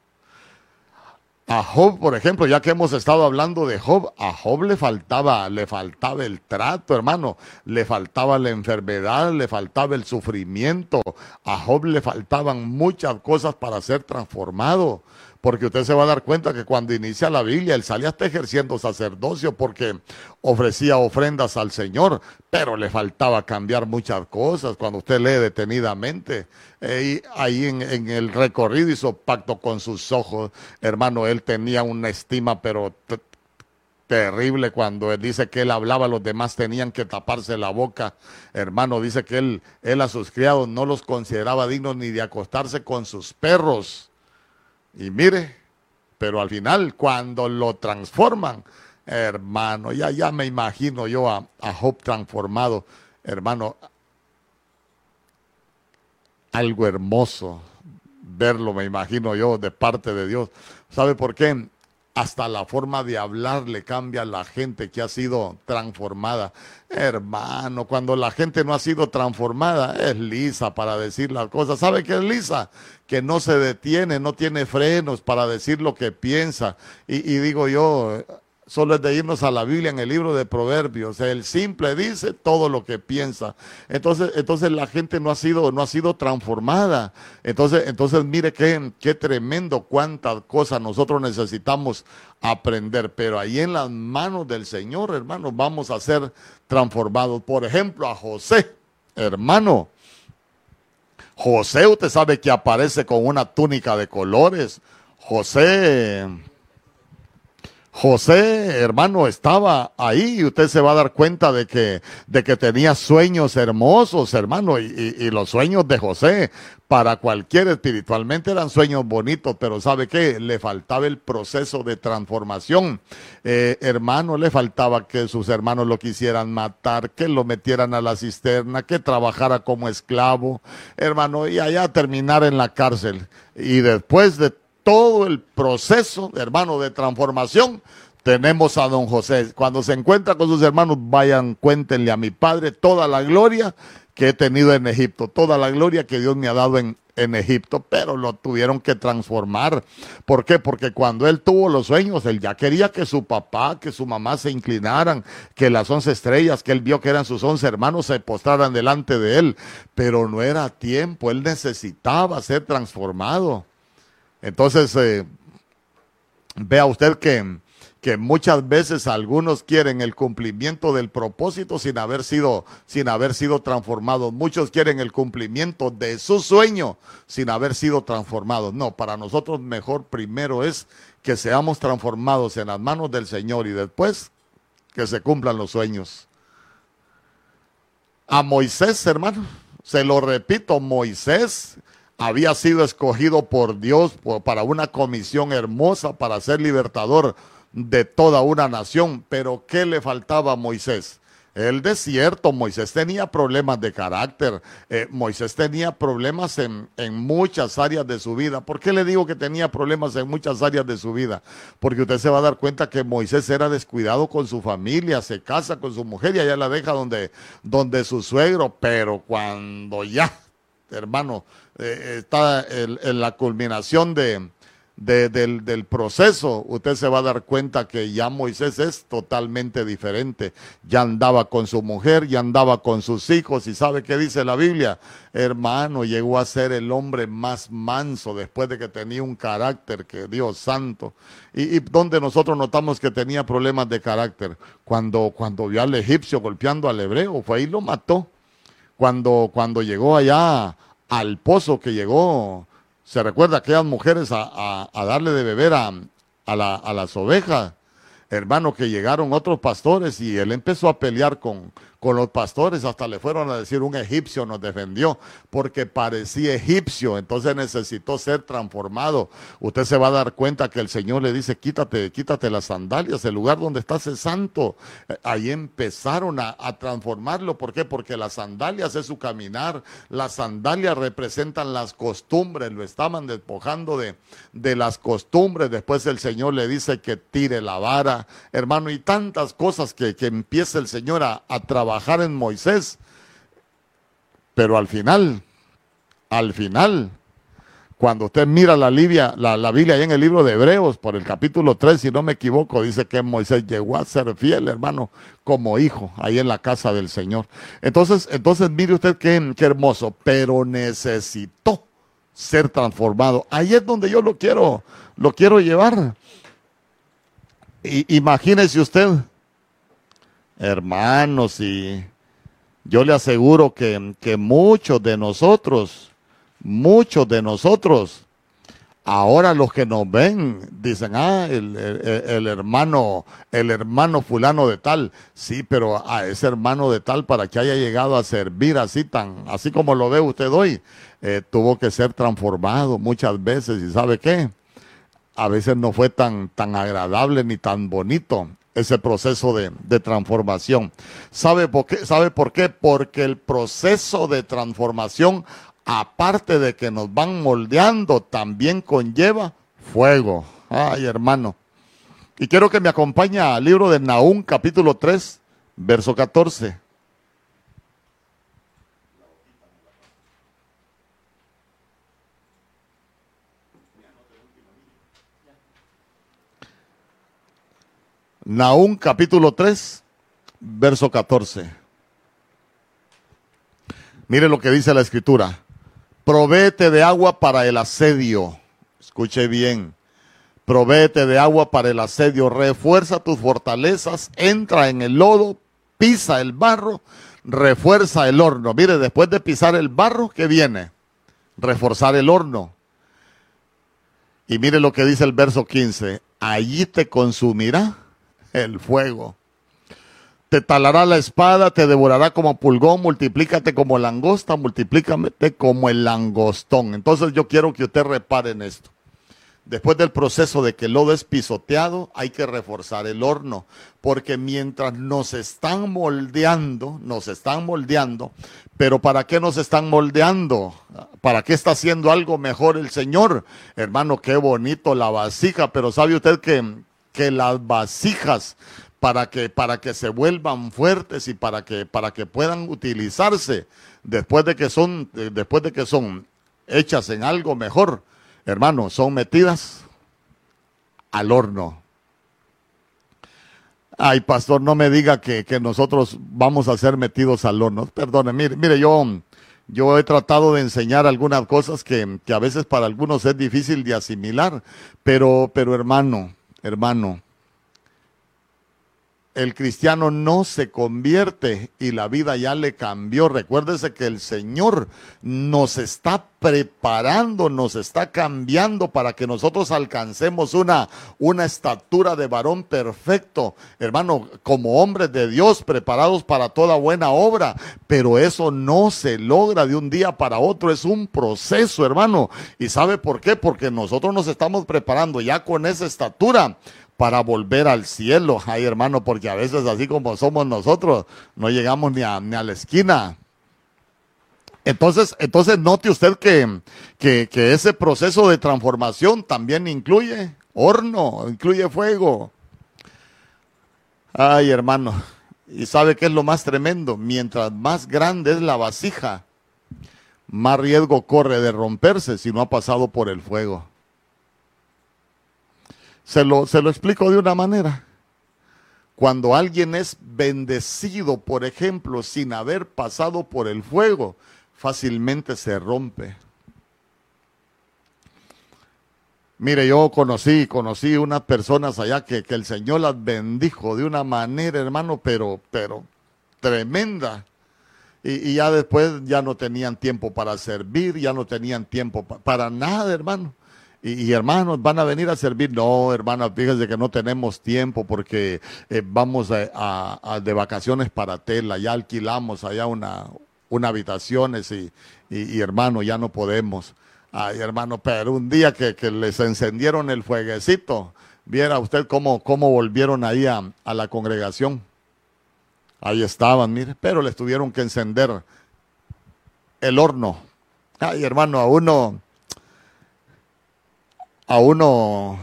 A Job, por ejemplo, ya que hemos estado hablando de Job, a Job le faltaba, le faltaba el trato, hermano, le faltaba la enfermedad, le faltaba el sufrimiento, a Job le faltaban muchas cosas para ser transformado porque usted se va a dar cuenta que cuando inicia la Biblia, él salía hasta ejerciendo sacerdocio porque ofrecía ofrendas al Señor, pero le faltaba cambiar muchas cosas cuando usted lee detenidamente. Eh, ahí en, el recorrido hizo pacto con sus ojos, hermano, él tenía una estima, pero terrible cuando dice que él hablaba, los demás tenían que taparse la boca. Hermano, dice que él, él a sus criados no los consideraba dignos ni de acostarse con sus perros. Y mire, pero al final cuando lo transforman, hermano, ya, ya me imagino yo a, a Job transformado, hermano, algo hermoso verlo, me imagino yo, de parte de Dios. ¿Sabe por qué? Hasta la forma de hablar le cambia a la gente que ha sido transformada. Hermano, cuando la gente no ha sido transformada, es lisa para decir las cosas. ¿Sabe qué es lisa? Que no se detiene, no tiene frenos para decir lo que piensa. Y, y digo yo, Solo es de irnos a la Biblia en el libro de Proverbios. El simple dice todo lo que piensa. Entonces, entonces la gente no ha sido, no ha sido transformada. Entonces, entonces mire qué, qué tremendo cuántas cosas nosotros necesitamos aprender. Pero ahí en las manos del Señor, hermano, vamos a ser transformados. Por ejemplo, a José, hermano. José, usted sabe que aparece con una túnica de colores. José José, hermano, estaba ahí y usted se va a dar cuenta de que, de que tenía sueños hermosos, hermano, y, los sueños de José para cualquier espiritualmente eran sueños bonitos, pero ¿sabe qué? Le faltaba el proceso de transformación. Eh, hermano, le faltaba que sus hermanos lo quisieran matar, que lo metieran a la cisterna, que trabajara como esclavo, hermano, y allá terminar en la cárcel. Y después de todo el proceso, hermano, de transformación, tenemos a don José. Cuando se encuentra con sus hermanos, vayan, cuéntenle a mi padre toda la gloria que he tenido en Egipto, toda la gloria que Dios me ha dado en, en Egipto, pero lo tuvieron que transformar. ¿Por qué? Porque cuando él tuvo los sueños, él ya quería que su papá, que su mamá se inclinaran, que las once estrellas que él vio que eran sus once hermanos se postraran delante de él, pero no era tiempo, él necesitaba ser transformado. Entonces, eh, vea usted que, que muchas veces algunos quieren el cumplimiento del propósito sin haber sido sin haber sido transformados. Muchos quieren el cumplimiento de su sueño sin haber sido transformados. No, para nosotros mejor primero es que seamos transformados en las manos del Señor y después que se cumplan los sueños. A Moisés, hermano, se lo repito, Moisés había sido escogido por Dios para una comisión hermosa para ser libertador de toda una nación. Pero ¿qué le faltaba a Moisés? el desierto, Moisés tenía problemas de carácter, eh, Moisés tenía problemas en, en, muchas áreas de su vida. ¿Por qué le digo que tenía problemas en muchas áreas de su vida? Porque usted se va a dar cuenta que Moisés era descuidado con su familia, se casa con su mujer y allá la deja donde, donde su suegro, pero cuando ya, hermano, eh, está en la culminación de, del, proceso, usted se va a dar cuenta que ya Moisés es totalmente diferente. Ya andaba con su mujer, ya andaba con sus hijos y sabe qué dice la Biblia. Hermano, llegó a ser el hombre más manso después de que tenía un carácter que Dios santo. Y, donde nosotros notamos que tenía problemas de carácter. Cuando, cuando vio al egipcio golpeando al hebreo, fue ahí y lo mató. Cuando, cuando llegó allá al pozo que llegó se recuerda aquellas mujeres a, darle de beber a, a las ovejas hermano, que llegaron otros pastores y él empezó a pelear con, con los pastores, hasta le fueron a decir un egipcio nos defendió porque parecía egipcio, entonces necesitó ser transformado. Usted se va a dar cuenta que el Señor le dice, quítate, quítate las sandalias, el lugar donde estás es santo. Eh, ahí empezaron a, transformarlo, ¿por qué? Porque las sandalias es su caminar, las sandalias representan las costumbres, lo estaban despojando de, las costumbres, después el Señor le dice que tire la vara, hermano, y tantas cosas que, empieza el Señor a, trabajar en Moisés. Pero al final, al final, cuando usted mira la, Biblia, la, Biblia ahí en el libro de Hebreos, por el capítulo 3, si no me equivoco, dice que Moisés llegó a ser fiel, hermano, como hijo, ahí en la casa del Señor. Entonces, entonces mire usted qué, qué hermoso, pero necesitó ser transformado. Ahí es donde yo lo quiero, lo quiero llevar imagínese usted, hermanos, y yo le aseguro que, que muchos de nosotros, muchos de nosotros, Ahora los que nos ven dicen, ah, el, el, hermano, el hermano fulano de tal, sí, pero a ese hermano de tal para que haya llegado a servir así tan, así como lo ve usted hoy, eh, tuvo que ser transformado muchas veces y sabe qué, a veces no fue tan, tan agradable ni tan bonito ese proceso de, de, transformación. ¿Sabe por, qué? ¿Sabe por qué? Porque el proceso de transformación, aparte de que nos van moldeando, también conlleva fuego. Ay, hermano. Y quiero que me acompañe al libro de Nahum, capítulo 3, verso 14. Naúm capítulo 3, verso 14. Mire lo que dice la escritura. Provéete de agua para el asedio. Escuche bien. Provéete de agua para el asedio. Refuerza tus fortalezas. Entra en el lodo. Pisa el barro. Refuerza el horno. Mire, después de pisar el barro, ¿qué viene? Reforzar el horno. Y mire lo que dice el verso 15. Allí te consumirá el fuego. Te talará la espada, te devorará como pulgón, multiplícate como langosta, multiplícate como el langostón. Entonces yo quiero que usted repare en esto. Después del proceso de que el lodo es pisoteado, hay que reforzar el horno, porque mientras nos están moldeando, nos están moldeando, pero ¿para qué nos están moldeando? ¿Para qué está haciendo algo mejor el Señor? Hermano, qué bonito la vasija, pero ¿sabe usted que, que las vasijas para que, para que se vuelvan fuertes y para que, para que puedan utilizarse después de que son, después de que son hechas en algo mejor, hermano, son metidas al horno. Ay, pastor, no me diga que, que, nosotros vamos a ser metidos al horno. Perdone, mire, mire, yo, yo he tratado de enseñar algunas cosas que, que, a veces para algunos es difícil de asimilar, pero, pero hermano, hermano, el cristiano no se convierte y la vida ya le cambió. Recuérdese que el Señor nos está preparando, nos está cambiando para que nosotros alcancemos una, una estatura de varón perfecto, hermano, como hombres de Dios preparados para toda buena obra. Pero eso no se logra de un día para otro, es un proceso, hermano. ¿Y sabe por qué? Porque nosotros nos estamos preparando ya con esa estatura para volver al cielo. Ay, hermano, porque a veces así como somos nosotros, no llegamos ni a, ni a la esquina. Entonces, entonces note usted que, que, ese proceso de transformación también incluye horno, incluye fuego. Ay, hermano, y sabe qué es lo más tremendo, mientras más grande es la vasija, más riesgo corre de romperse si no ha pasado por el fuego. Se lo, se lo explico de una manera. Cuando alguien es bendecido, por ejemplo, sin haber pasado por el fuego, fácilmente se rompe. Mire, yo conocí, conocí unas personas allá que, que, el Señor las bendijo de una manera, hermano, pero, pero tremenda. Y, y, ya después ya no tenían tiempo para servir, ya no tenían tiempo pa, para nada, hermano. Y, hermanos, van a venir a servir. No, hermanos, fíjense que no tenemos tiempo porque eh, vamos a, de vacaciones para Tela, ya alquilamos allá una, una habitaciones y, y, y hermano, ya no podemos. Ay, hermano, pero un día que, que, les encendieron el fueguecito, viera usted cómo, cómo volvieron ahí a, a, la congregación. Ahí estaban, mire, pero les tuvieron que encender el horno. Ay, hermano, a uno, a uno,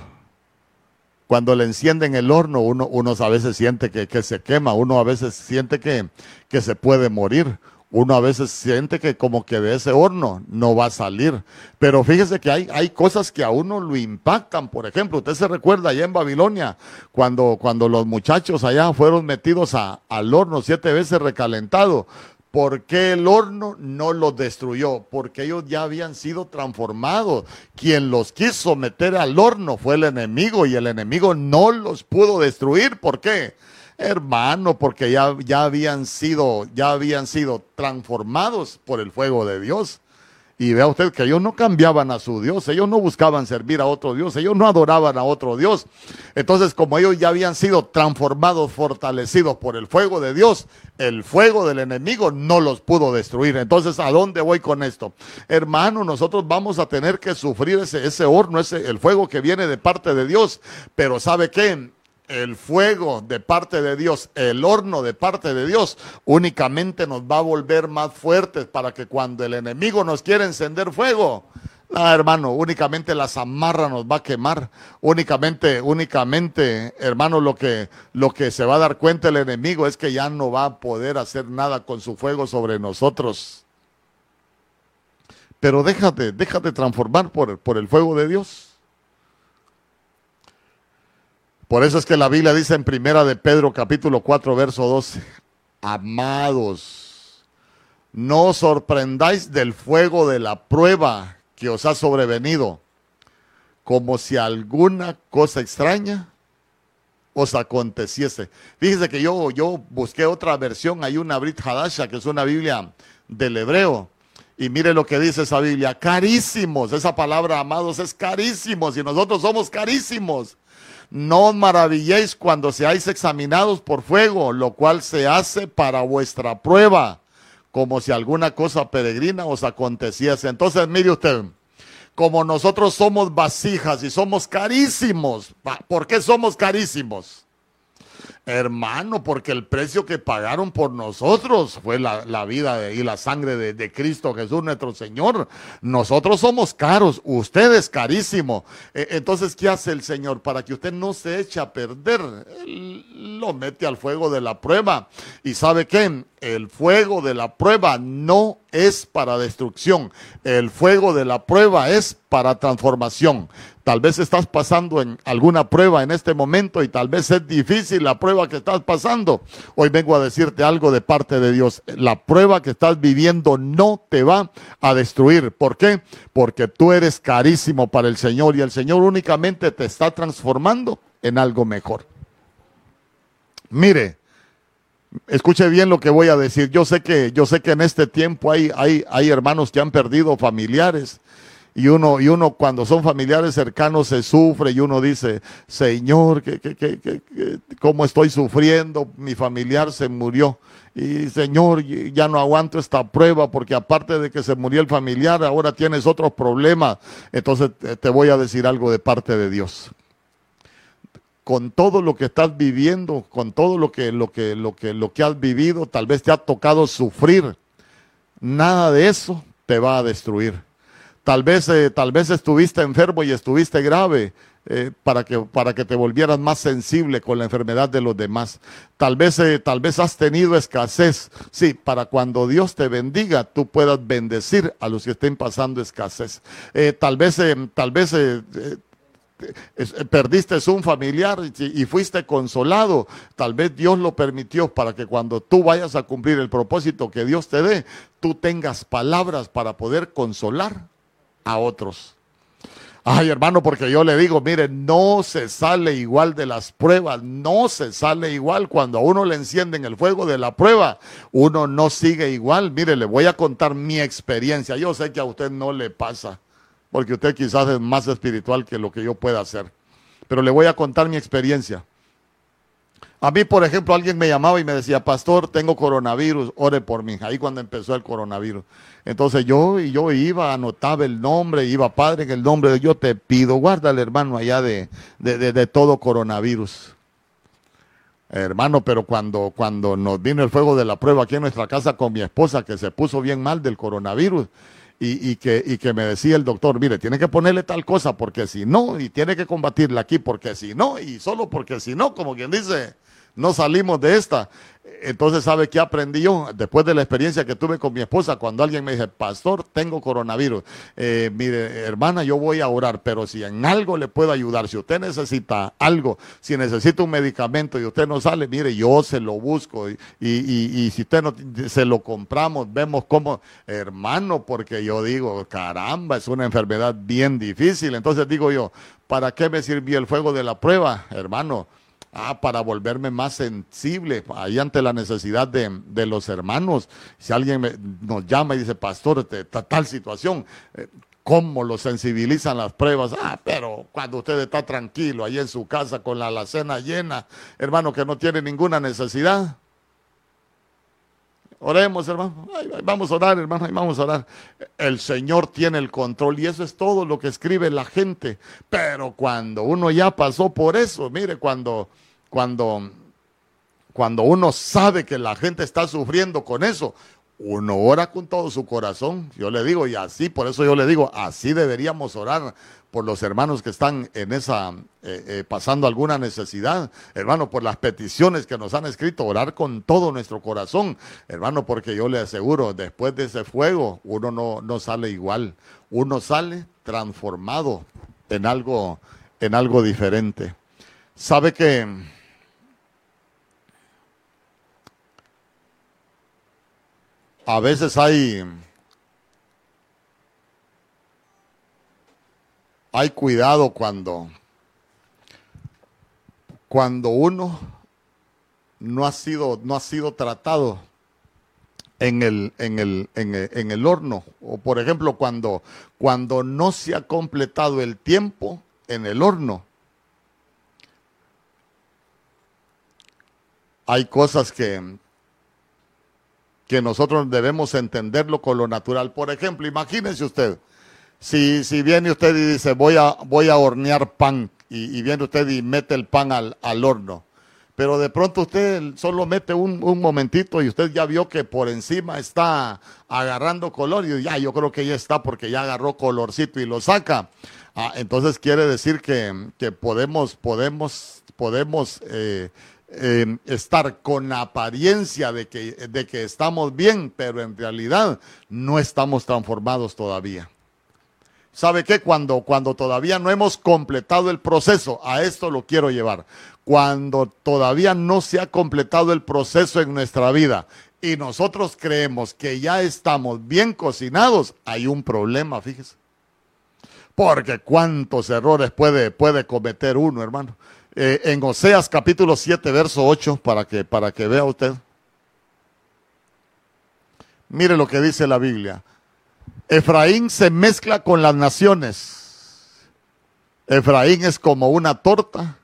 cuando le encienden el horno, uno, uno a veces siente que, que se quema, uno a veces siente que, que se puede morir uno a veces siente que como que de ese horno no va a salir. Pero fíjese que hay, hay cosas que a uno lo impactan. Por ejemplo, usted se recuerda allá en Babilonia, cuando, cuando los muchachos allá fueron metidos a, al horno siete veces recalentado. ¿Por qué el horno no los destruyó? Porque ellos ya habían sido transformados. Quien los quiso meter al horno fue el enemigo y el enemigo no los pudo destruir. ¿Por qué? hermano, porque ya, ya, habían sido, ya habían sido transformados por el fuego de Dios. Y vea usted que ellos no cambiaban a su Dios, ellos no buscaban servir a otro Dios, ellos no adoraban a otro Dios. Entonces, como ellos ya habían sido transformados, fortalecidos por el fuego de Dios, el fuego del enemigo no los pudo destruir. Entonces, ¿a dónde voy con esto? Hermano, nosotros vamos a tener que sufrir ese, horno, ese, el fuego que viene de parte de Dios. Pero ¿sabe qué? El fuego de parte de Dios, el horno de parte de Dios, únicamente nos va a volver más fuertes para que cuando el enemigo nos quiere encender fuego, no, hermano, únicamente la zamarra nos va a quemar. Únicamente, únicamente, hermano, lo que, lo que se va a dar cuenta el enemigo es que ya no va a poder hacer nada con su fuego sobre nosotros. Pero déjate, déjate transformar por, por el fuego de Dios. Por eso es que la Biblia dice en primera de Pedro capítulo 4 verso 12, amados, no os sorprendáis del fuego de la prueba que os ha sobrevenido, como si alguna cosa extraña os aconteciese. Fíjese que yo, yo busqué otra versión, hay una Brit Hadasha, que es una Biblia del hebreo, y mire lo que dice esa Biblia, carísimos, esa palabra amados es carísimos, y nosotros somos carísimos. No os maravilléis cuando seáis examinados por fuego, lo cual se hace para vuestra prueba, como si alguna cosa peregrina os aconteciese. Entonces, mire usted, como nosotros somos vasijas y somos carísimos, ¿por qué somos carísimos? Hermano, porque el precio que pagaron por nosotros fue la, la vida y la sangre de, de, Cristo Jesús nuestro Señor. Nosotros somos caros, usted es carísimo. E, entonces, ¿qué hace el Señor? Para que usted no se eche a perder, lo mete al fuego de la prueba. ¿Y sabe qué? El fuego de la prueba no es para destrucción. El fuego de la prueba es para transformación. Tal vez estás pasando en alguna prueba en este momento y tal vez es difícil la prueba que estás pasando. Hoy vengo a decirte algo de parte de Dios. La prueba que estás viviendo no te va a destruir. ¿Por qué? Porque tú eres carísimo para el Señor y el Señor únicamente te está transformando en algo mejor. Mire, Escuche bien lo que voy a decir. Yo sé que, yo sé que en este tiempo hay, hay, hay hermanos que han perdido familiares. Y uno, y uno cuando son familiares cercanos se sufre y uno dice, Señor, que, que, que, cómo estoy sufriendo, mi familiar se murió. Y Señor, ya no aguanto esta prueba porque aparte de que se murió el familiar, ahora tienes otros problemas. Entonces te voy a decir algo de parte de Dios con todo lo que estás viviendo, con todo lo que, lo que, lo que, lo que has vivido, tal vez te ha tocado sufrir. Nada de eso te va a destruir. Tal vez, eh, tal vez estuviste enfermo y estuviste grave. Eh, para, que, para que te volvieras más sensible con la enfermedad de los demás. Tal vez, eh, tal vez has tenido escasez. Sí, para cuando Dios te bendiga, tú puedas bendecir a los que estén pasando escasez. tal vez, tal vez perdiste un familiar y, fuiste consolado. Tal vez Dios lo permitió para que cuando tú vayas a cumplir el propósito que Dios te dé, tú tengas palabras para poder consolar a otros. Ay, hermano, porque yo le digo, mire, no se sale igual de las pruebas, no se sale igual cuando a uno le encienden el fuego de la prueba, uno no sigue igual. Mire, le voy a contar mi experiencia. Yo sé que a usted no le pasa, porque usted quizás es más espiritual que lo que yo pueda hacer, pero le voy a contar mi experiencia. A mí, por ejemplo, alguien me llamaba y me decía, pastor, tengo coronavirus, ore por mí. Ahí cuando empezó el coronavirus. Entonces yo, yo iba, anotaba el nombre, iba, Padre, en el nombre de yo te pido, guárdale, hermano, allá de, de, todo coronavirus. Hermano, pero cuando, cuando nos vino el fuego de la prueba aquí en nuestra casa con mi esposa, que se puso bien mal del coronavirus, y, que, y que me decía el doctor, mire, tiene que ponerle tal cosa porque si no, y tiene que combatirla aquí porque si no, y solo porque si no, como quien dice, no salimos de esta. Entonces, ¿sabe qué aprendí yo? Después de la experiencia que tuve con mi esposa, cuando alguien me dice, pastor, tengo coronavirus. Eh, mire, hermana, yo voy a orar, pero si en algo le puedo ayudar, si usted necesita algo, si necesita un medicamento y usted no sale, mire, yo se lo busco. Y, y si usted no, se lo compramos, vemos cómo, hermano, porque yo digo, caramba, es una enfermedad bien difícil. Entonces digo yo, ¿para qué me sirvió el fuego de la prueba, hermano? Ah, para volverme más sensible ahí ante la necesidad de, los hermanos. Si alguien nos llama y dice, pastor, tal situación, eh, ¿cómo lo sensibilizan las pruebas? Ah, pero cuando usted está tranquilo ahí en su casa con la alacena llena, hermano, que no tiene ninguna necesidad. Oremos, hermano. vamos a orar, hermano. vamos a orar. El Señor tiene el control y eso es todo lo que escribe la gente. Pero cuando uno ya pasó por eso, mire, cuando, cuando, cuando uno sabe que la gente está sufriendo con eso, uno ora con todo su corazón. Yo le digo, y así, por eso yo le digo, así deberíamos orar por los hermanos que están en esa, eh, eh, pasando alguna necesidad, hermano, por las peticiones que nos han escrito, orar con todo nuestro corazón, hermano, porque yo le aseguro, después de ese fuego, uno no, no sale igual, uno sale transformado en algo, en algo diferente. Sabe que a veces hay hay cuidado cuando, cuando uno no ha sido, no ha sido tratado en el, en el, en el, horno. O por ejemplo, cuando, cuando no se ha completado el tiempo en el horno. Hay cosas que, que nosotros debemos entenderlo con lo natural. Por ejemplo, imagínense usted, si, si viene usted y dice, voy a, voy a hornear pan, y, viene usted y mete el pan al, al, horno, pero de pronto usted solo mete un, un, momentito y usted ya vio que por encima está agarrando color, y ya yo creo que ya está porque ya agarró colorcito y lo saca. Ah, entonces quiere decir que, que podemos, podemos, podemos eh, eh, estar con la apariencia de que, de que estamos bien, pero en realidad no estamos transformados todavía. ¿Sabe qué? Cuando, cuando todavía no hemos completado el proceso, a esto lo quiero llevar. Cuando todavía no se ha completado el proceso en nuestra vida y nosotros creemos que ya estamos bien cocinados, hay un problema, fíjese. Porque cuántos errores puede, puede cometer uno, hermano. Eh, en Oseas capítulo 7, verso 8, para que, para que vea usted. Mire lo que dice la Biblia. Efraín se mezcla con las naciones. Efraín es como una torta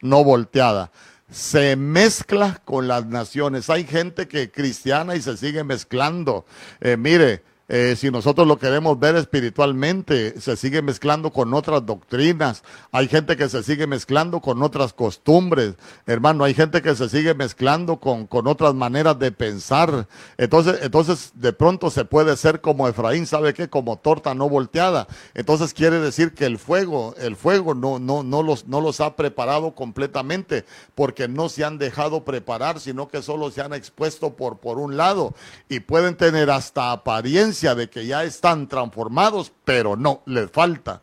no volteada. Se mezcla con las naciones. Hay gente que cristiana y se sigue mezclando. Eh, mire, Eh, si nosotros lo queremos ver espiritualmente, se sigue mezclando con otras doctrinas. Hay gente que se sigue mezclando con otras costumbres. Hermano, hay gente que se sigue mezclando con, con otras maneras de pensar. Entonces, entonces, de pronto se puede ser como Efraín, ¿sabe qué? Como torta no volteada. Entonces quiere decir que el fuego, el fuego no, no, no, los, no los ha preparado completamente porque no se han dejado preparar, sino que solo se han expuesto por, por un lado y pueden tener hasta apariencia de que ya están transformados, pero no, les falta.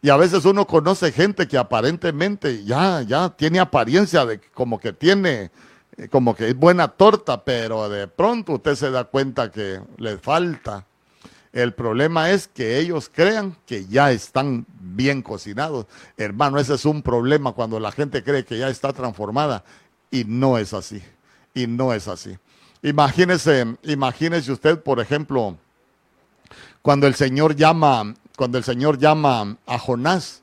Y a veces uno conoce gente que aparentemente ya, ya tiene apariencia de como que tiene, eh, como que es buena torta, pero de pronto usted se da cuenta que les falta. El problema es que ellos crean que ya están bien cocinados. Hermano, ese es un problema cuando la gente cree que ya está transformada y no es así. Y no es así. Imagínese, imagínese usted, por ejemplo, cuando el Señor llama, cuando el Señor llama a Jonás,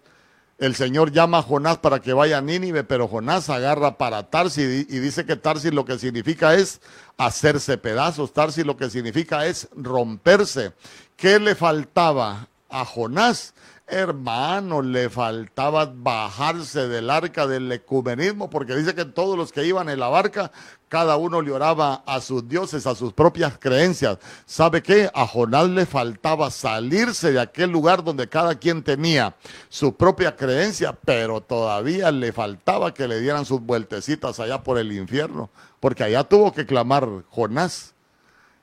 el Señor llama a Jonás para que vaya a Nínive, pero Jonás agarra para Tarsis y dice que Tarsis lo que significa es hacerse pedazos, Tarsis lo que significa es romperse. ¿Qué le faltaba a Jonás? Hermano, le faltaba bajarse del arca del ecumenismo, porque dice que todos los que iban en la barca, cada uno le oraba a sus dioses, a sus propias creencias. ¿Sabe qué? A Jonás le faltaba salirse de aquel lugar donde cada quien tenía su propia creencia, pero todavía le faltaba que le dieran sus vueltecitas allá por el infierno, porque allá tuvo que clamar Jonás.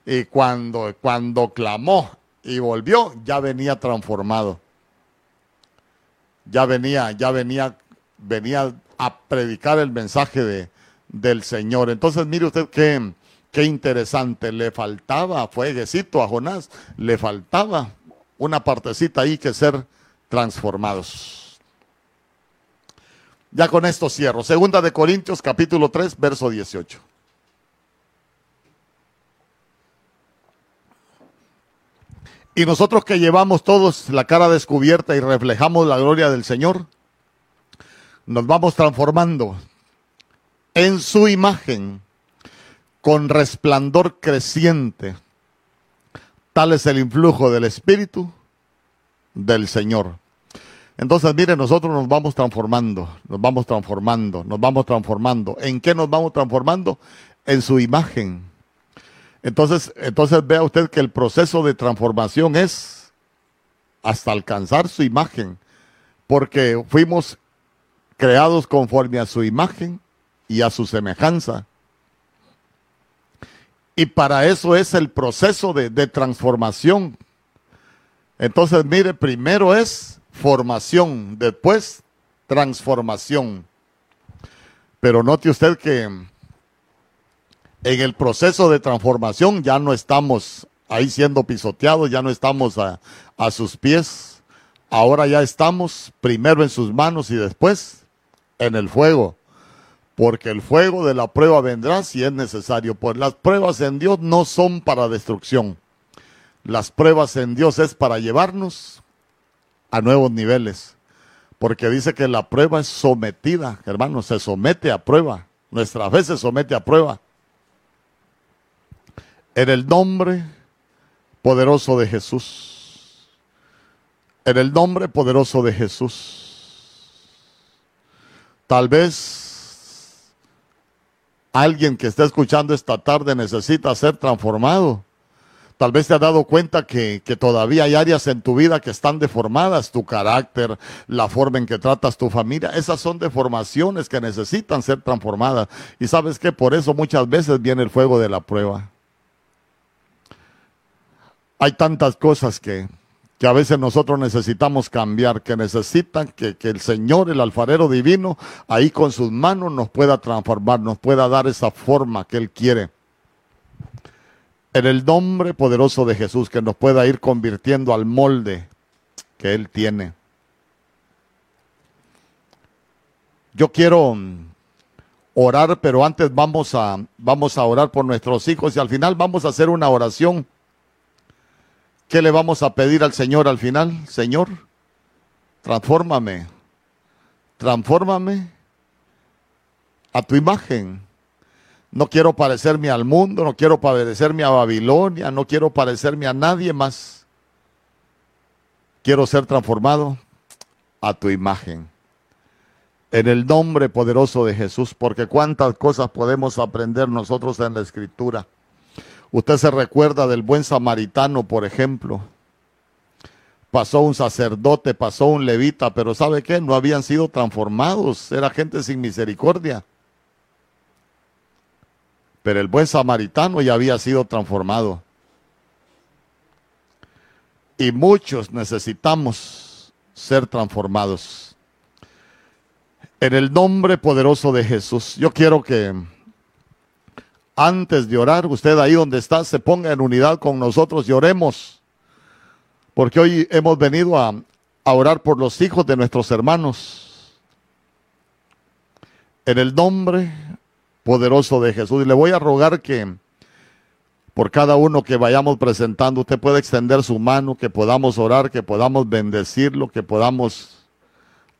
Y cuando, cuando clamó y volvió, ya venía transformado ya venía, ya venía, venía a predicar el mensaje de, del Señor. Entonces, mire usted qué, qué interesante. Le faltaba fueguecito a Jonás, le faltaba una partecita ahí que ser transformados. Ya con esto cierro. Segunda de Corintios capítulo 3, verso 18. Y nosotros que llevamos todos la cara descubierta y reflejamos la gloria del Señor, nos vamos transformando en su imagen con resplandor creciente. Tal es el influjo del Espíritu del Señor. Entonces, mire, nosotros nos vamos transformando, nos vamos transformando, nos vamos transformando. ¿En qué nos vamos transformando? En su imagen. Entonces, entonces vea usted que el proceso de transformación es hasta alcanzar su imagen, porque fuimos creados conforme a su imagen y a su semejanza. Y para eso es el proceso de, de transformación. Entonces, mire, primero es formación, después transformación. Pero note usted que en el proceso de transformación ya no estamos ahí siendo pisoteados, ya no estamos a, sus pies, ahora ya estamos primero en sus manos y después en el fuego, porque el fuego de la prueba vendrá si es necesario, pues las pruebas en Dios no son para destrucción, las pruebas en Dios es para llevarnos a nuevos niveles, porque dice que la prueba es sometida, hermanos, se somete a prueba, nuestra fe se somete a prueba. En el nombre poderoso de Jesús. En el nombre poderoso de Jesús. Tal vez alguien que está escuchando esta tarde necesita ser transformado. Tal vez te has dado cuenta que, que, todavía hay áreas en tu vida que están deformadas, tu carácter, la forma en que tratas tu familia. Esas son deformaciones que necesitan ser transformadas. Y sabes que por eso muchas veces viene el fuego de la prueba. Hay tantas cosas que, a veces nosotros necesitamos cambiar, que necesitan que, que, el Señor, el alfarero divino, ahí con sus manos nos pueda transformar, nos pueda dar esa forma que Él quiere. En el nombre poderoso de Jesús, que nos pueda ir convirtiendo al molde que Él tiene. Yo quiero orar, pero antes vamos a, vamos a orar por nuestros hijos y al final vamos a hacer una oración ¿Qué le vamos a pedir al Señor al final? Señor, transfórmame, transfórmame a tu imagen, No quiero parecerme al mundo, no quiero parecerme a Babilonia, no quiero parecerme a nadie más. Quiero ser transformado a tu imagen. En el nombre poderoso de Jesús, porque cuántas cosas podemos aprender nosotros en la escritura. Usted se recuerda del buen samaritano, por ejemplo. Pasó un sacerdote, pasó un levita, pero ¿sabe qué? No habían sido transformados, era gente sin misericordia. Pero el buen samaritano ya había sido transformado. Y muchos necesitamos ser transformados. En el nombre poderoso de Jesús, yo quiero que antes de orar, usted ahí donde está, se ponga en unidad con nosotros y oremos. Porque hoy hemos venido a, orar por los hijos de nuestros hermanos. En el nombre poderoso de Jesús. Y le voy a rogar que por cada uno que vayamos presentando, usted pueda extender su mano, que podamos orar, que podamos bendecirlo, que podamos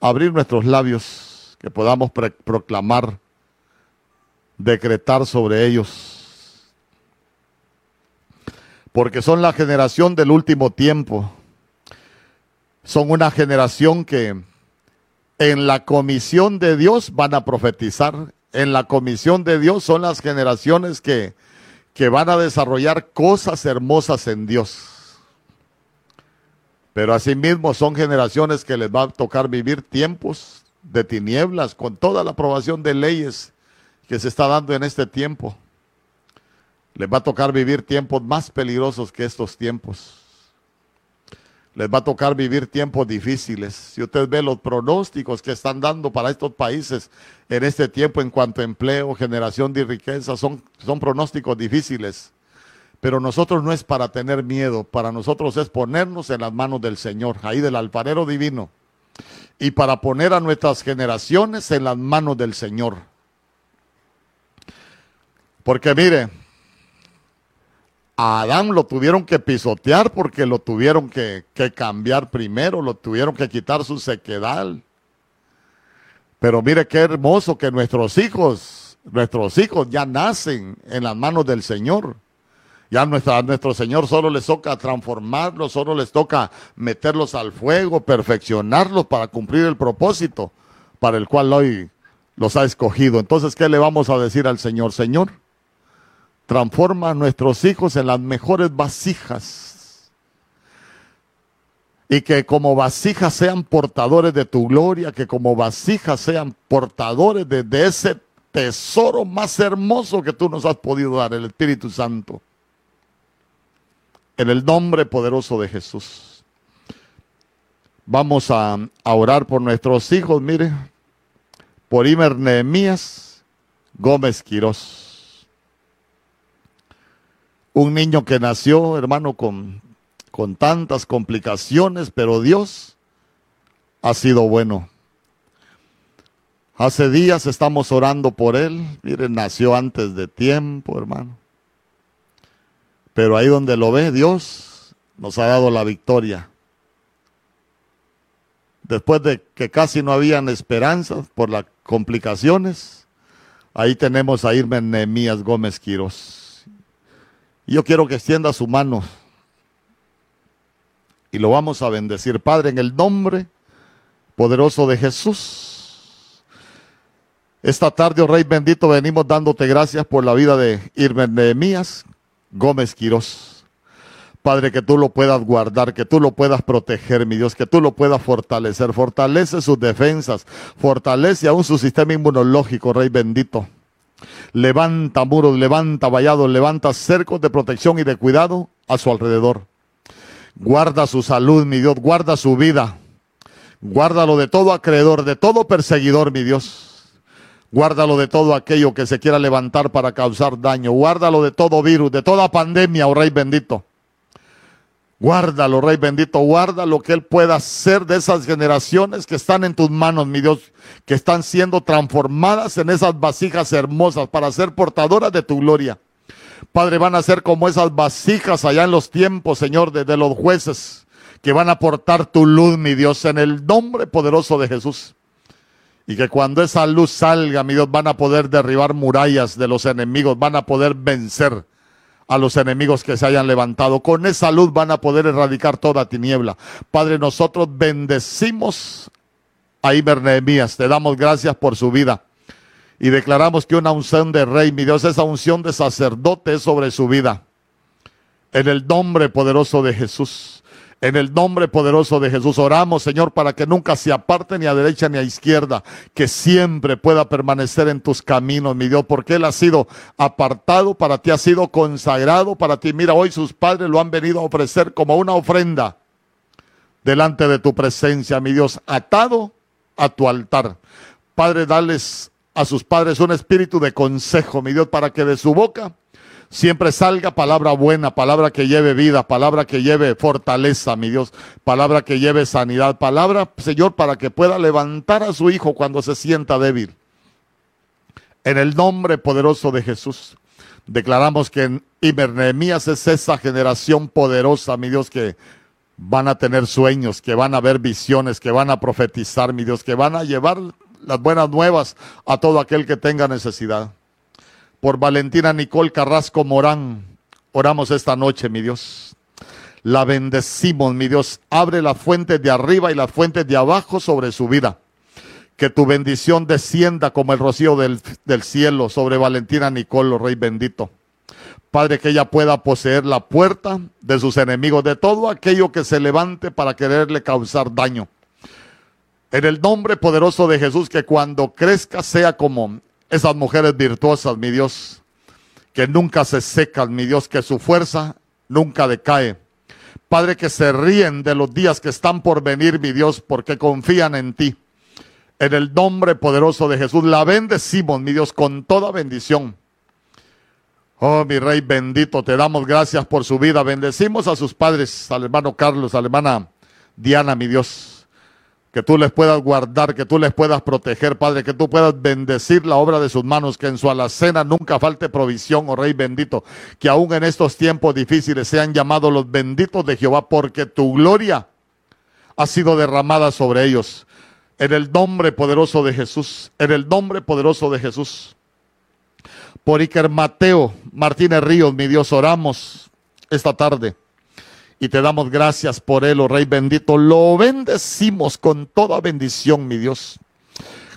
abrir nuestros labios, que podamos proclamar, decretar sobre ellos. Porque son la generación del último tiempo. Son una generación que en la comisión de Dios van a profetizar en la comisión de Dios son las generaciones que, que van a desarrollar cosas hermosas en Dios. Pero asimismo son generaciones que les va a tocar vivir tiempos de tinieblas con toda la aprobación de leyes que se está dando en este tiempo. Les va a tocar vivir tiempos más peligrosos que estos tiempos les va a tocar vivir tiempos difíciles. Si usted ve los pronósticos que están dando para estos países en este tiempo en cuanto a empleo, generación de riqueza, son, son pronósticos difíciles. Pero nosotros no es para tener miedo, para nosotros es ponernos en las manos del Señor, ahí del alfarero divino, y para poner a nuestras generaciones en las manos del Señor. Porque mire, a Adán lo tuvieron que pisotear porque lo tuvieron que, cambiar primero, lo tuvieron que quitar su sequedad. Pero mire qué hermoso que nuestros hijos, nuestros hijos ya nacen en las manos del Señor. Ya a nuestro Señor solo les toca transformarlos, solo les toca meterlos al fuego, perfeccionarlos para cumplir el propósito para el cual hoy los ha escogido. Entonces, ¿qué le vamos a decir al Señor? Señor, Transforma a nuestros hijos en las mejores vasijas. Y que como vasijas sean portadores de tu gloria, que como vasijas sean portadores de, ese tesoro más hermoso que tú nos has podido dar, el Espíritu Santo. En el nombre poderoso de Jesús. Vamos a, a orar por nuestros hijos, mire, por Imer Nehemías Gómez Quirós. Un niño que nació, hermano, con, con tantas complicaciones, pero Dios ha sido bueno. Hace días estamos orando por él. Miren, nació antes de tiempo, hermano. Pero ahí donde lo ve, Dios nos ha dado la victoria. Después de que casi no habían esperanzas por las complicaciones, ahí tenemos a Irme Nehemías Gómez Quiros. Yo quiero que extienda su mano y lo vamos a bendecir. Padre, en el nombre poderoso de Jesús. Esta tarde, oh Rey bendito, venimos dándote gracias por la vida de Irme Nehemías Gómez Quirós. Padre, que tú lo puedas guardar, que tú lo puedas proteger, mi Dios, que tú lo puedas fortalecer. Fortalece sus defensas, fortalece aún su sistema inmunológico, Rey bendito. Levanta muros, levanta vallados, levanta cercos de protección y de cuidado a su alrededor. Guarda su salud, mi Dios, guarda su vida. Guárdalo de todo acreedor, de todo perseguidor, mi Dios. Guárdalo de todo aquello que se quiera levantar para causar daño. Guárdalo de todo virus, de toda pandemia, oh Rey bendito. Guárdalo, Rey bendito, guarda lo que Él pueda hacer de esas generaciones que están en tus manos, mi Dios, que están siendo transformadas en esas vasijas hermosas para ser portadoras de tu gloria. Padre, van a ser como esas vasijas allá en los tiempos, Señor, de, de los jueces, que van a portar tu luz, mi Dios, en el nombre poderoso de Jesús. Y que cuando esa luz salga, mi Dios, van a poder derribar murallas de los enemigos, van a poder vencer a los enemigos que se hayan levantado. Con esa luz van a poder erradicar toda tiniebla. Padre, nosotros bendecimos a Iber Nehemías, te damos gracias por su vida. Y declaramos que una unción de rey, mi Dios, esa unción de sacerdote es sobre su vida. En el nombre poderoso de Jesús. En el nombre poderoso de Jesús oramos, Señor, para que nunca se aparte ni a derecha ni a izquierda, que siempre pueda permanecer en tus caminos, mi Dios, porque Él ha sido apartado, para ti ha sido consagrado, para ti. Mira, hoy sus padres lo han venido a ofrecer como una ofrenda delante de tu presencia, mi Dios, atado a tu altar. Padre, dales a sus padres un espíritu de consejo, mi Dios, para que de su boca siempre salga palabra buena, palabra que lleve vida, palabra que lleve fortaleza, mi Dios, palabra que lleve sanidad, palabra, Señor, para que pueda levantar a su hijo cuando se sienta débil. En el nombre poderoso de Jesús, declaramos que en Ibernemías es esa generación poderosa, mi Dios, que van a tener sueños, que van a ver visiones, que van a profetizar, mi Dios, que van a llevar las buenas nuevas a todo aquel que tenga necesidad. Por Valentina Nicole Carrasco Morán, oramos esta noche, mi Dios. La bendecimos, mi Dios. Abre la fuente de arriba y la fuente de abajo sobre su vida. Que tu bendición descienda como el rocío del, cielo sobre Valentina Nicole, Rey bendito. Padre, que ella pueda poseer la puerta de sus enemigos, de todo aquello que se levante para quererle causar daño. En el nombre poderoso de Jesús, que cuando crezca sea como esas mujeres virtuosas, mi Dios, que nunca se secan, mi Dios, que su fuerza nunca decae. Padre, que se ríen de los días que están por venir, mi Dios, porque confían en ti. En el nombre poderoso de Jesús, la bendecimos, mi Dios, con toda bendición. Oh, mi Rey bendito, te damos gracias por su vida. Bendecimos a sus padres, al hermano Carlos, a la hermana Diana, mi Dios que tú les puedas guardar, que tú les puedas proteger, Padre, que tú puedas bendecir la obra de sus manos, que en su alacena nunca falte provisión, oh Rey bendito, que aún en estos tiempos difíciles sean llamados los benditos de Jehová, porque tu gloria ha sido derramada sobre ellos. En el nombre poderoso de Jesús, en el nombre poderoso de Jesús. Por Iker Mateo Martínez Ríos, mi Dios, oramos esta tarde y te damos gracias por él, oh Rey bendito. Lo bendecimos con toda bendición, mi Dios.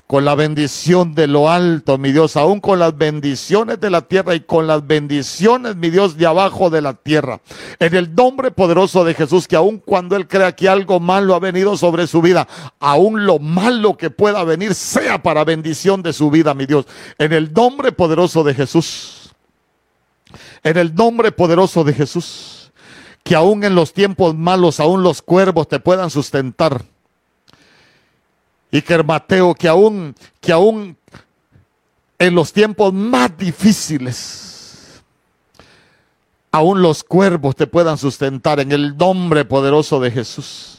Con la bendición de lo alto, mi Dios, aún con las bendiciones de la tierra y con las bendiciones, mi Dios, de abajo de la tierra. En el nombre poderoso de Jesús, que aún cuando Él crea que algo malo ha venido sobre su vida, aún lo malo que pueda venir sea para bendición de su vida, mi Dios. En el nombre poderoso de Jesús. En el nombre poderoso de Jesús que aún en los tiempos malos, aún los cuervos te puedan sustentar. Y que Mateo, que aún, que aún en los tiempos más difíciles, aún los cuervos te puedan sustentar en el nombre poderoso de Jesús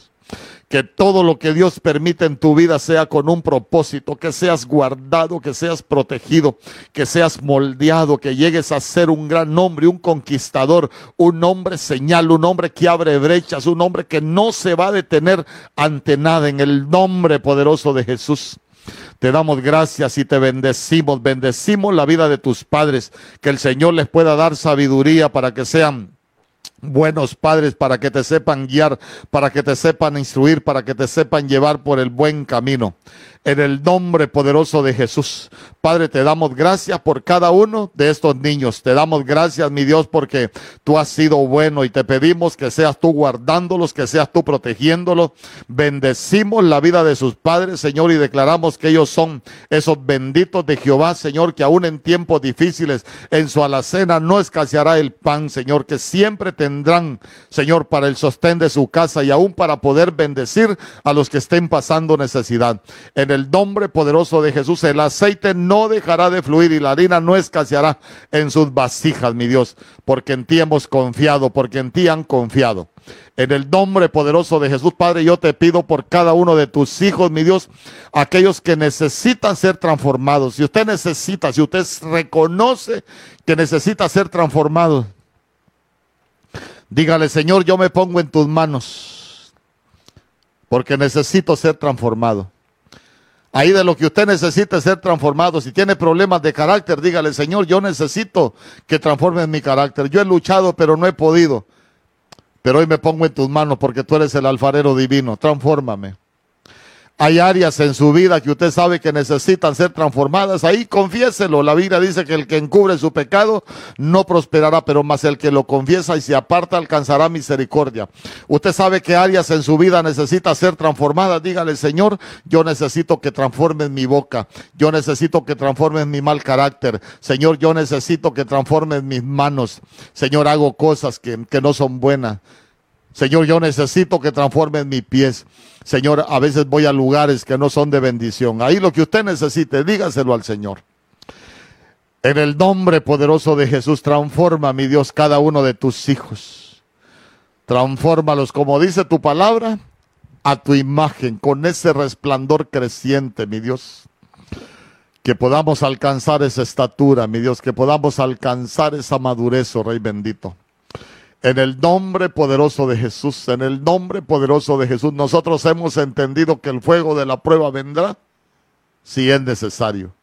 que todo lo que Dios permite en tu vida sea con un propósito, que seas guardado, que seas protegido, que seas moldeado, que llegues a ser un gran hombre, un conquistador, un hombre señal, un hombre que abre brechas, un hombre que no se va a detener ante nada en el nombre poderoso de Jesús. Te damos gracias y te bendecimos, bendecimos la vida de tus padres, que el Señor les pueda dar sabiduría para que sean buenos padres para que te sepan guiar, para que te sepan instruir, para que te sepan llevar por el buen camino en el nombre poderoso de Jesús. Padre, te damos gracias por cada uno de estos niños. Te damos gracias, mi Dios, porque tú has sido bueno y te pedimos que seas tú guardándolos, que seas tú protegiéndolos. Bendecimos la vida de sus padres, Señor, y declaramos que ellos son esos benditos de Jehová, Señor, que aún en tiempos difíciles en su alacena no escaseará el pan, Señor, que siempre tendrán, Señor, para el sostén de su casa y aún para poder bendecir a los que estén pasando necesidad. El nombre poderoso de Jesús, el aceite no dejará de fluir y la harina no escaseará en sus vasijas, mi Dios, porque en ti hemos confiado, porque en ti han confiado. En el nombre poderoso de Jesús, Padre, yo te pido por cada uno de tus hijos, mi Dios, aquellos que necesitan ser transformados. Si usted necesita, si usted reconoce que necesita ser transformado, dígale, Señor, yo me pongo en tus manos, porque necesito ser transformado. Ahí de lo que usted necesita ser transformado. Si tiene problemas de carácter, dígale, Señor, yo necesito que transformes mi carácter. Yo he luchado, pero no he podido. Pero hoy me pongo en tus manos porque tú eres el alfarero divino. Transfórmame. Hay áreas en su vida que usted sabe que necesitan ser transformadas. Ahí confiéselo. La Biblia dice que el que encubre su pecado no prosperará, pero más el que lo confiesa y se aparta alcanzará misericordia. Usted sabe que áreas en su vida necesita ser transformadas. Dígale, Señor, yo necesito que transformes mi boca. Yo necesito que transformes mi mal carácter. Señor, yo necesito que transformes mis manos. Señor, hago cosas que, que no son buenas. Señor, yo necesito que transformes mis pies. Señor, a veces voy a lugares que no son de bendición. Ahí lo que usted necesite, dígaselo al Señor. En el nombre poderoso de Jesús, transforma, mi Dios, cada uno de tus hijos. Transfórmalos, como dice tu palabra, a tu imagen, con ese resplandor creciente, mi Dios. Que podamos alcanzar esa estatura, mi Dios, que podamos alcanzar esa madurez, oh Rey bendito. En el nombre poderoso de Jesús, en el nombre poderoso de Jesús, nosotros hemos entendido que el fuego de la prueba vendrá si es necesario.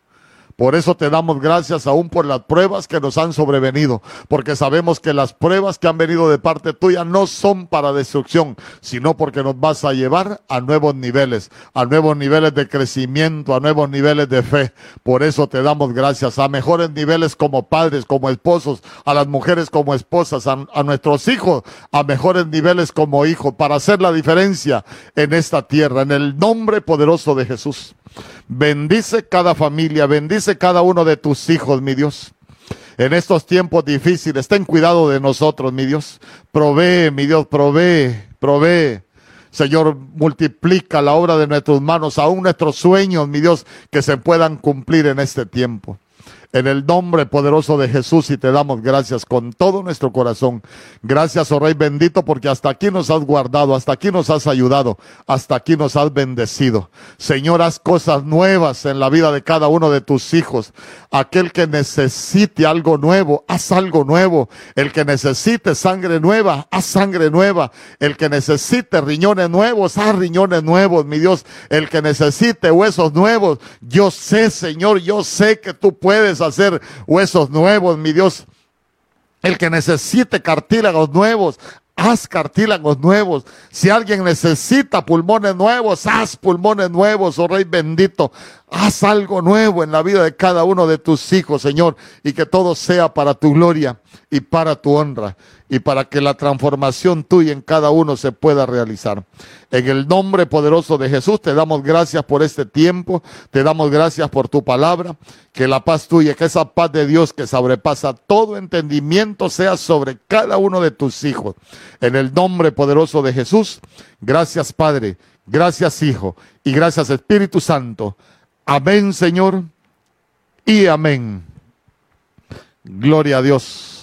Por eso te damos gracias aún por las pruebas que nos han sobrevenido, porque sabemos que las pruebas que han venido de parte tuya no son para destrucción, sino porque nos vas a llevar a nuevos niveles, a nuevos niveles de crecimiento, a nuevos niveles de fe. Por eso te damos gracias a mejores niveles como padres, como esposos, a las mujeres como esposas, a, a nuestros hijos, a mejores niveles como hijos, para hacer la diferencia en esta tierra, en el nombre poderoso de Jesús. Bendice cada familia, bendice cada uno de tus hijos, mi Dios. En estos tiempos difíciles, ten cuidado de nosotros, mi Dios. Provee, mi Dios, provee, provee. Señor, multiplica la obra de nuestras manos, aún nuestros sueños, mi Dios, que se puedan cumplir en este tiempo en el nombre poderoso de Jesús y te damos gracias con todo nuestro corazón. Gracias, oh Rey bendito, porque hasta aquí nos has guardado, hasta aquí nos has ayudado, hasta aquí nos has bendecido. Señor, haz cosas nuevas en la vida de cada uno de tus hijos. Aquel que necesite algo nuevo, haz algo nuevo. El que necesite sangre nueva, haz sangre nueva. El que necesite riñones nuevos, haz riñones nuevos, mi Dios. El que necesite huesos nuevos, yo sé, Señor, yo sé que tú puedes hacer huesos nuevos, mi Dios. El que necesite cartílagos nuevos, haz cartílagos nuevos. Si alguien necesita pulmones nuevos, haz pulmones nuevos, oh Rey bendito. Haz algo nuevo en la vida de cada uno de tus hijos, Señor, y que todo sea para tu gloria y para tu honra y para que la transformación tuya en cada uno se pueda realizar. En el nombre poderoso de Jesús te damos gracias por este tiempo, te damos gracias por tu palabra, que la paz tuya, que esa paz de Dios que sobrepasa todo entendimiento sea sobre cada uno de tus hijos. En el nombre poderoso de Jesús, gracias Padre, gracias Hijo y gracias Espíritu Santo. Amén Señor y amén. Gloria a Dios.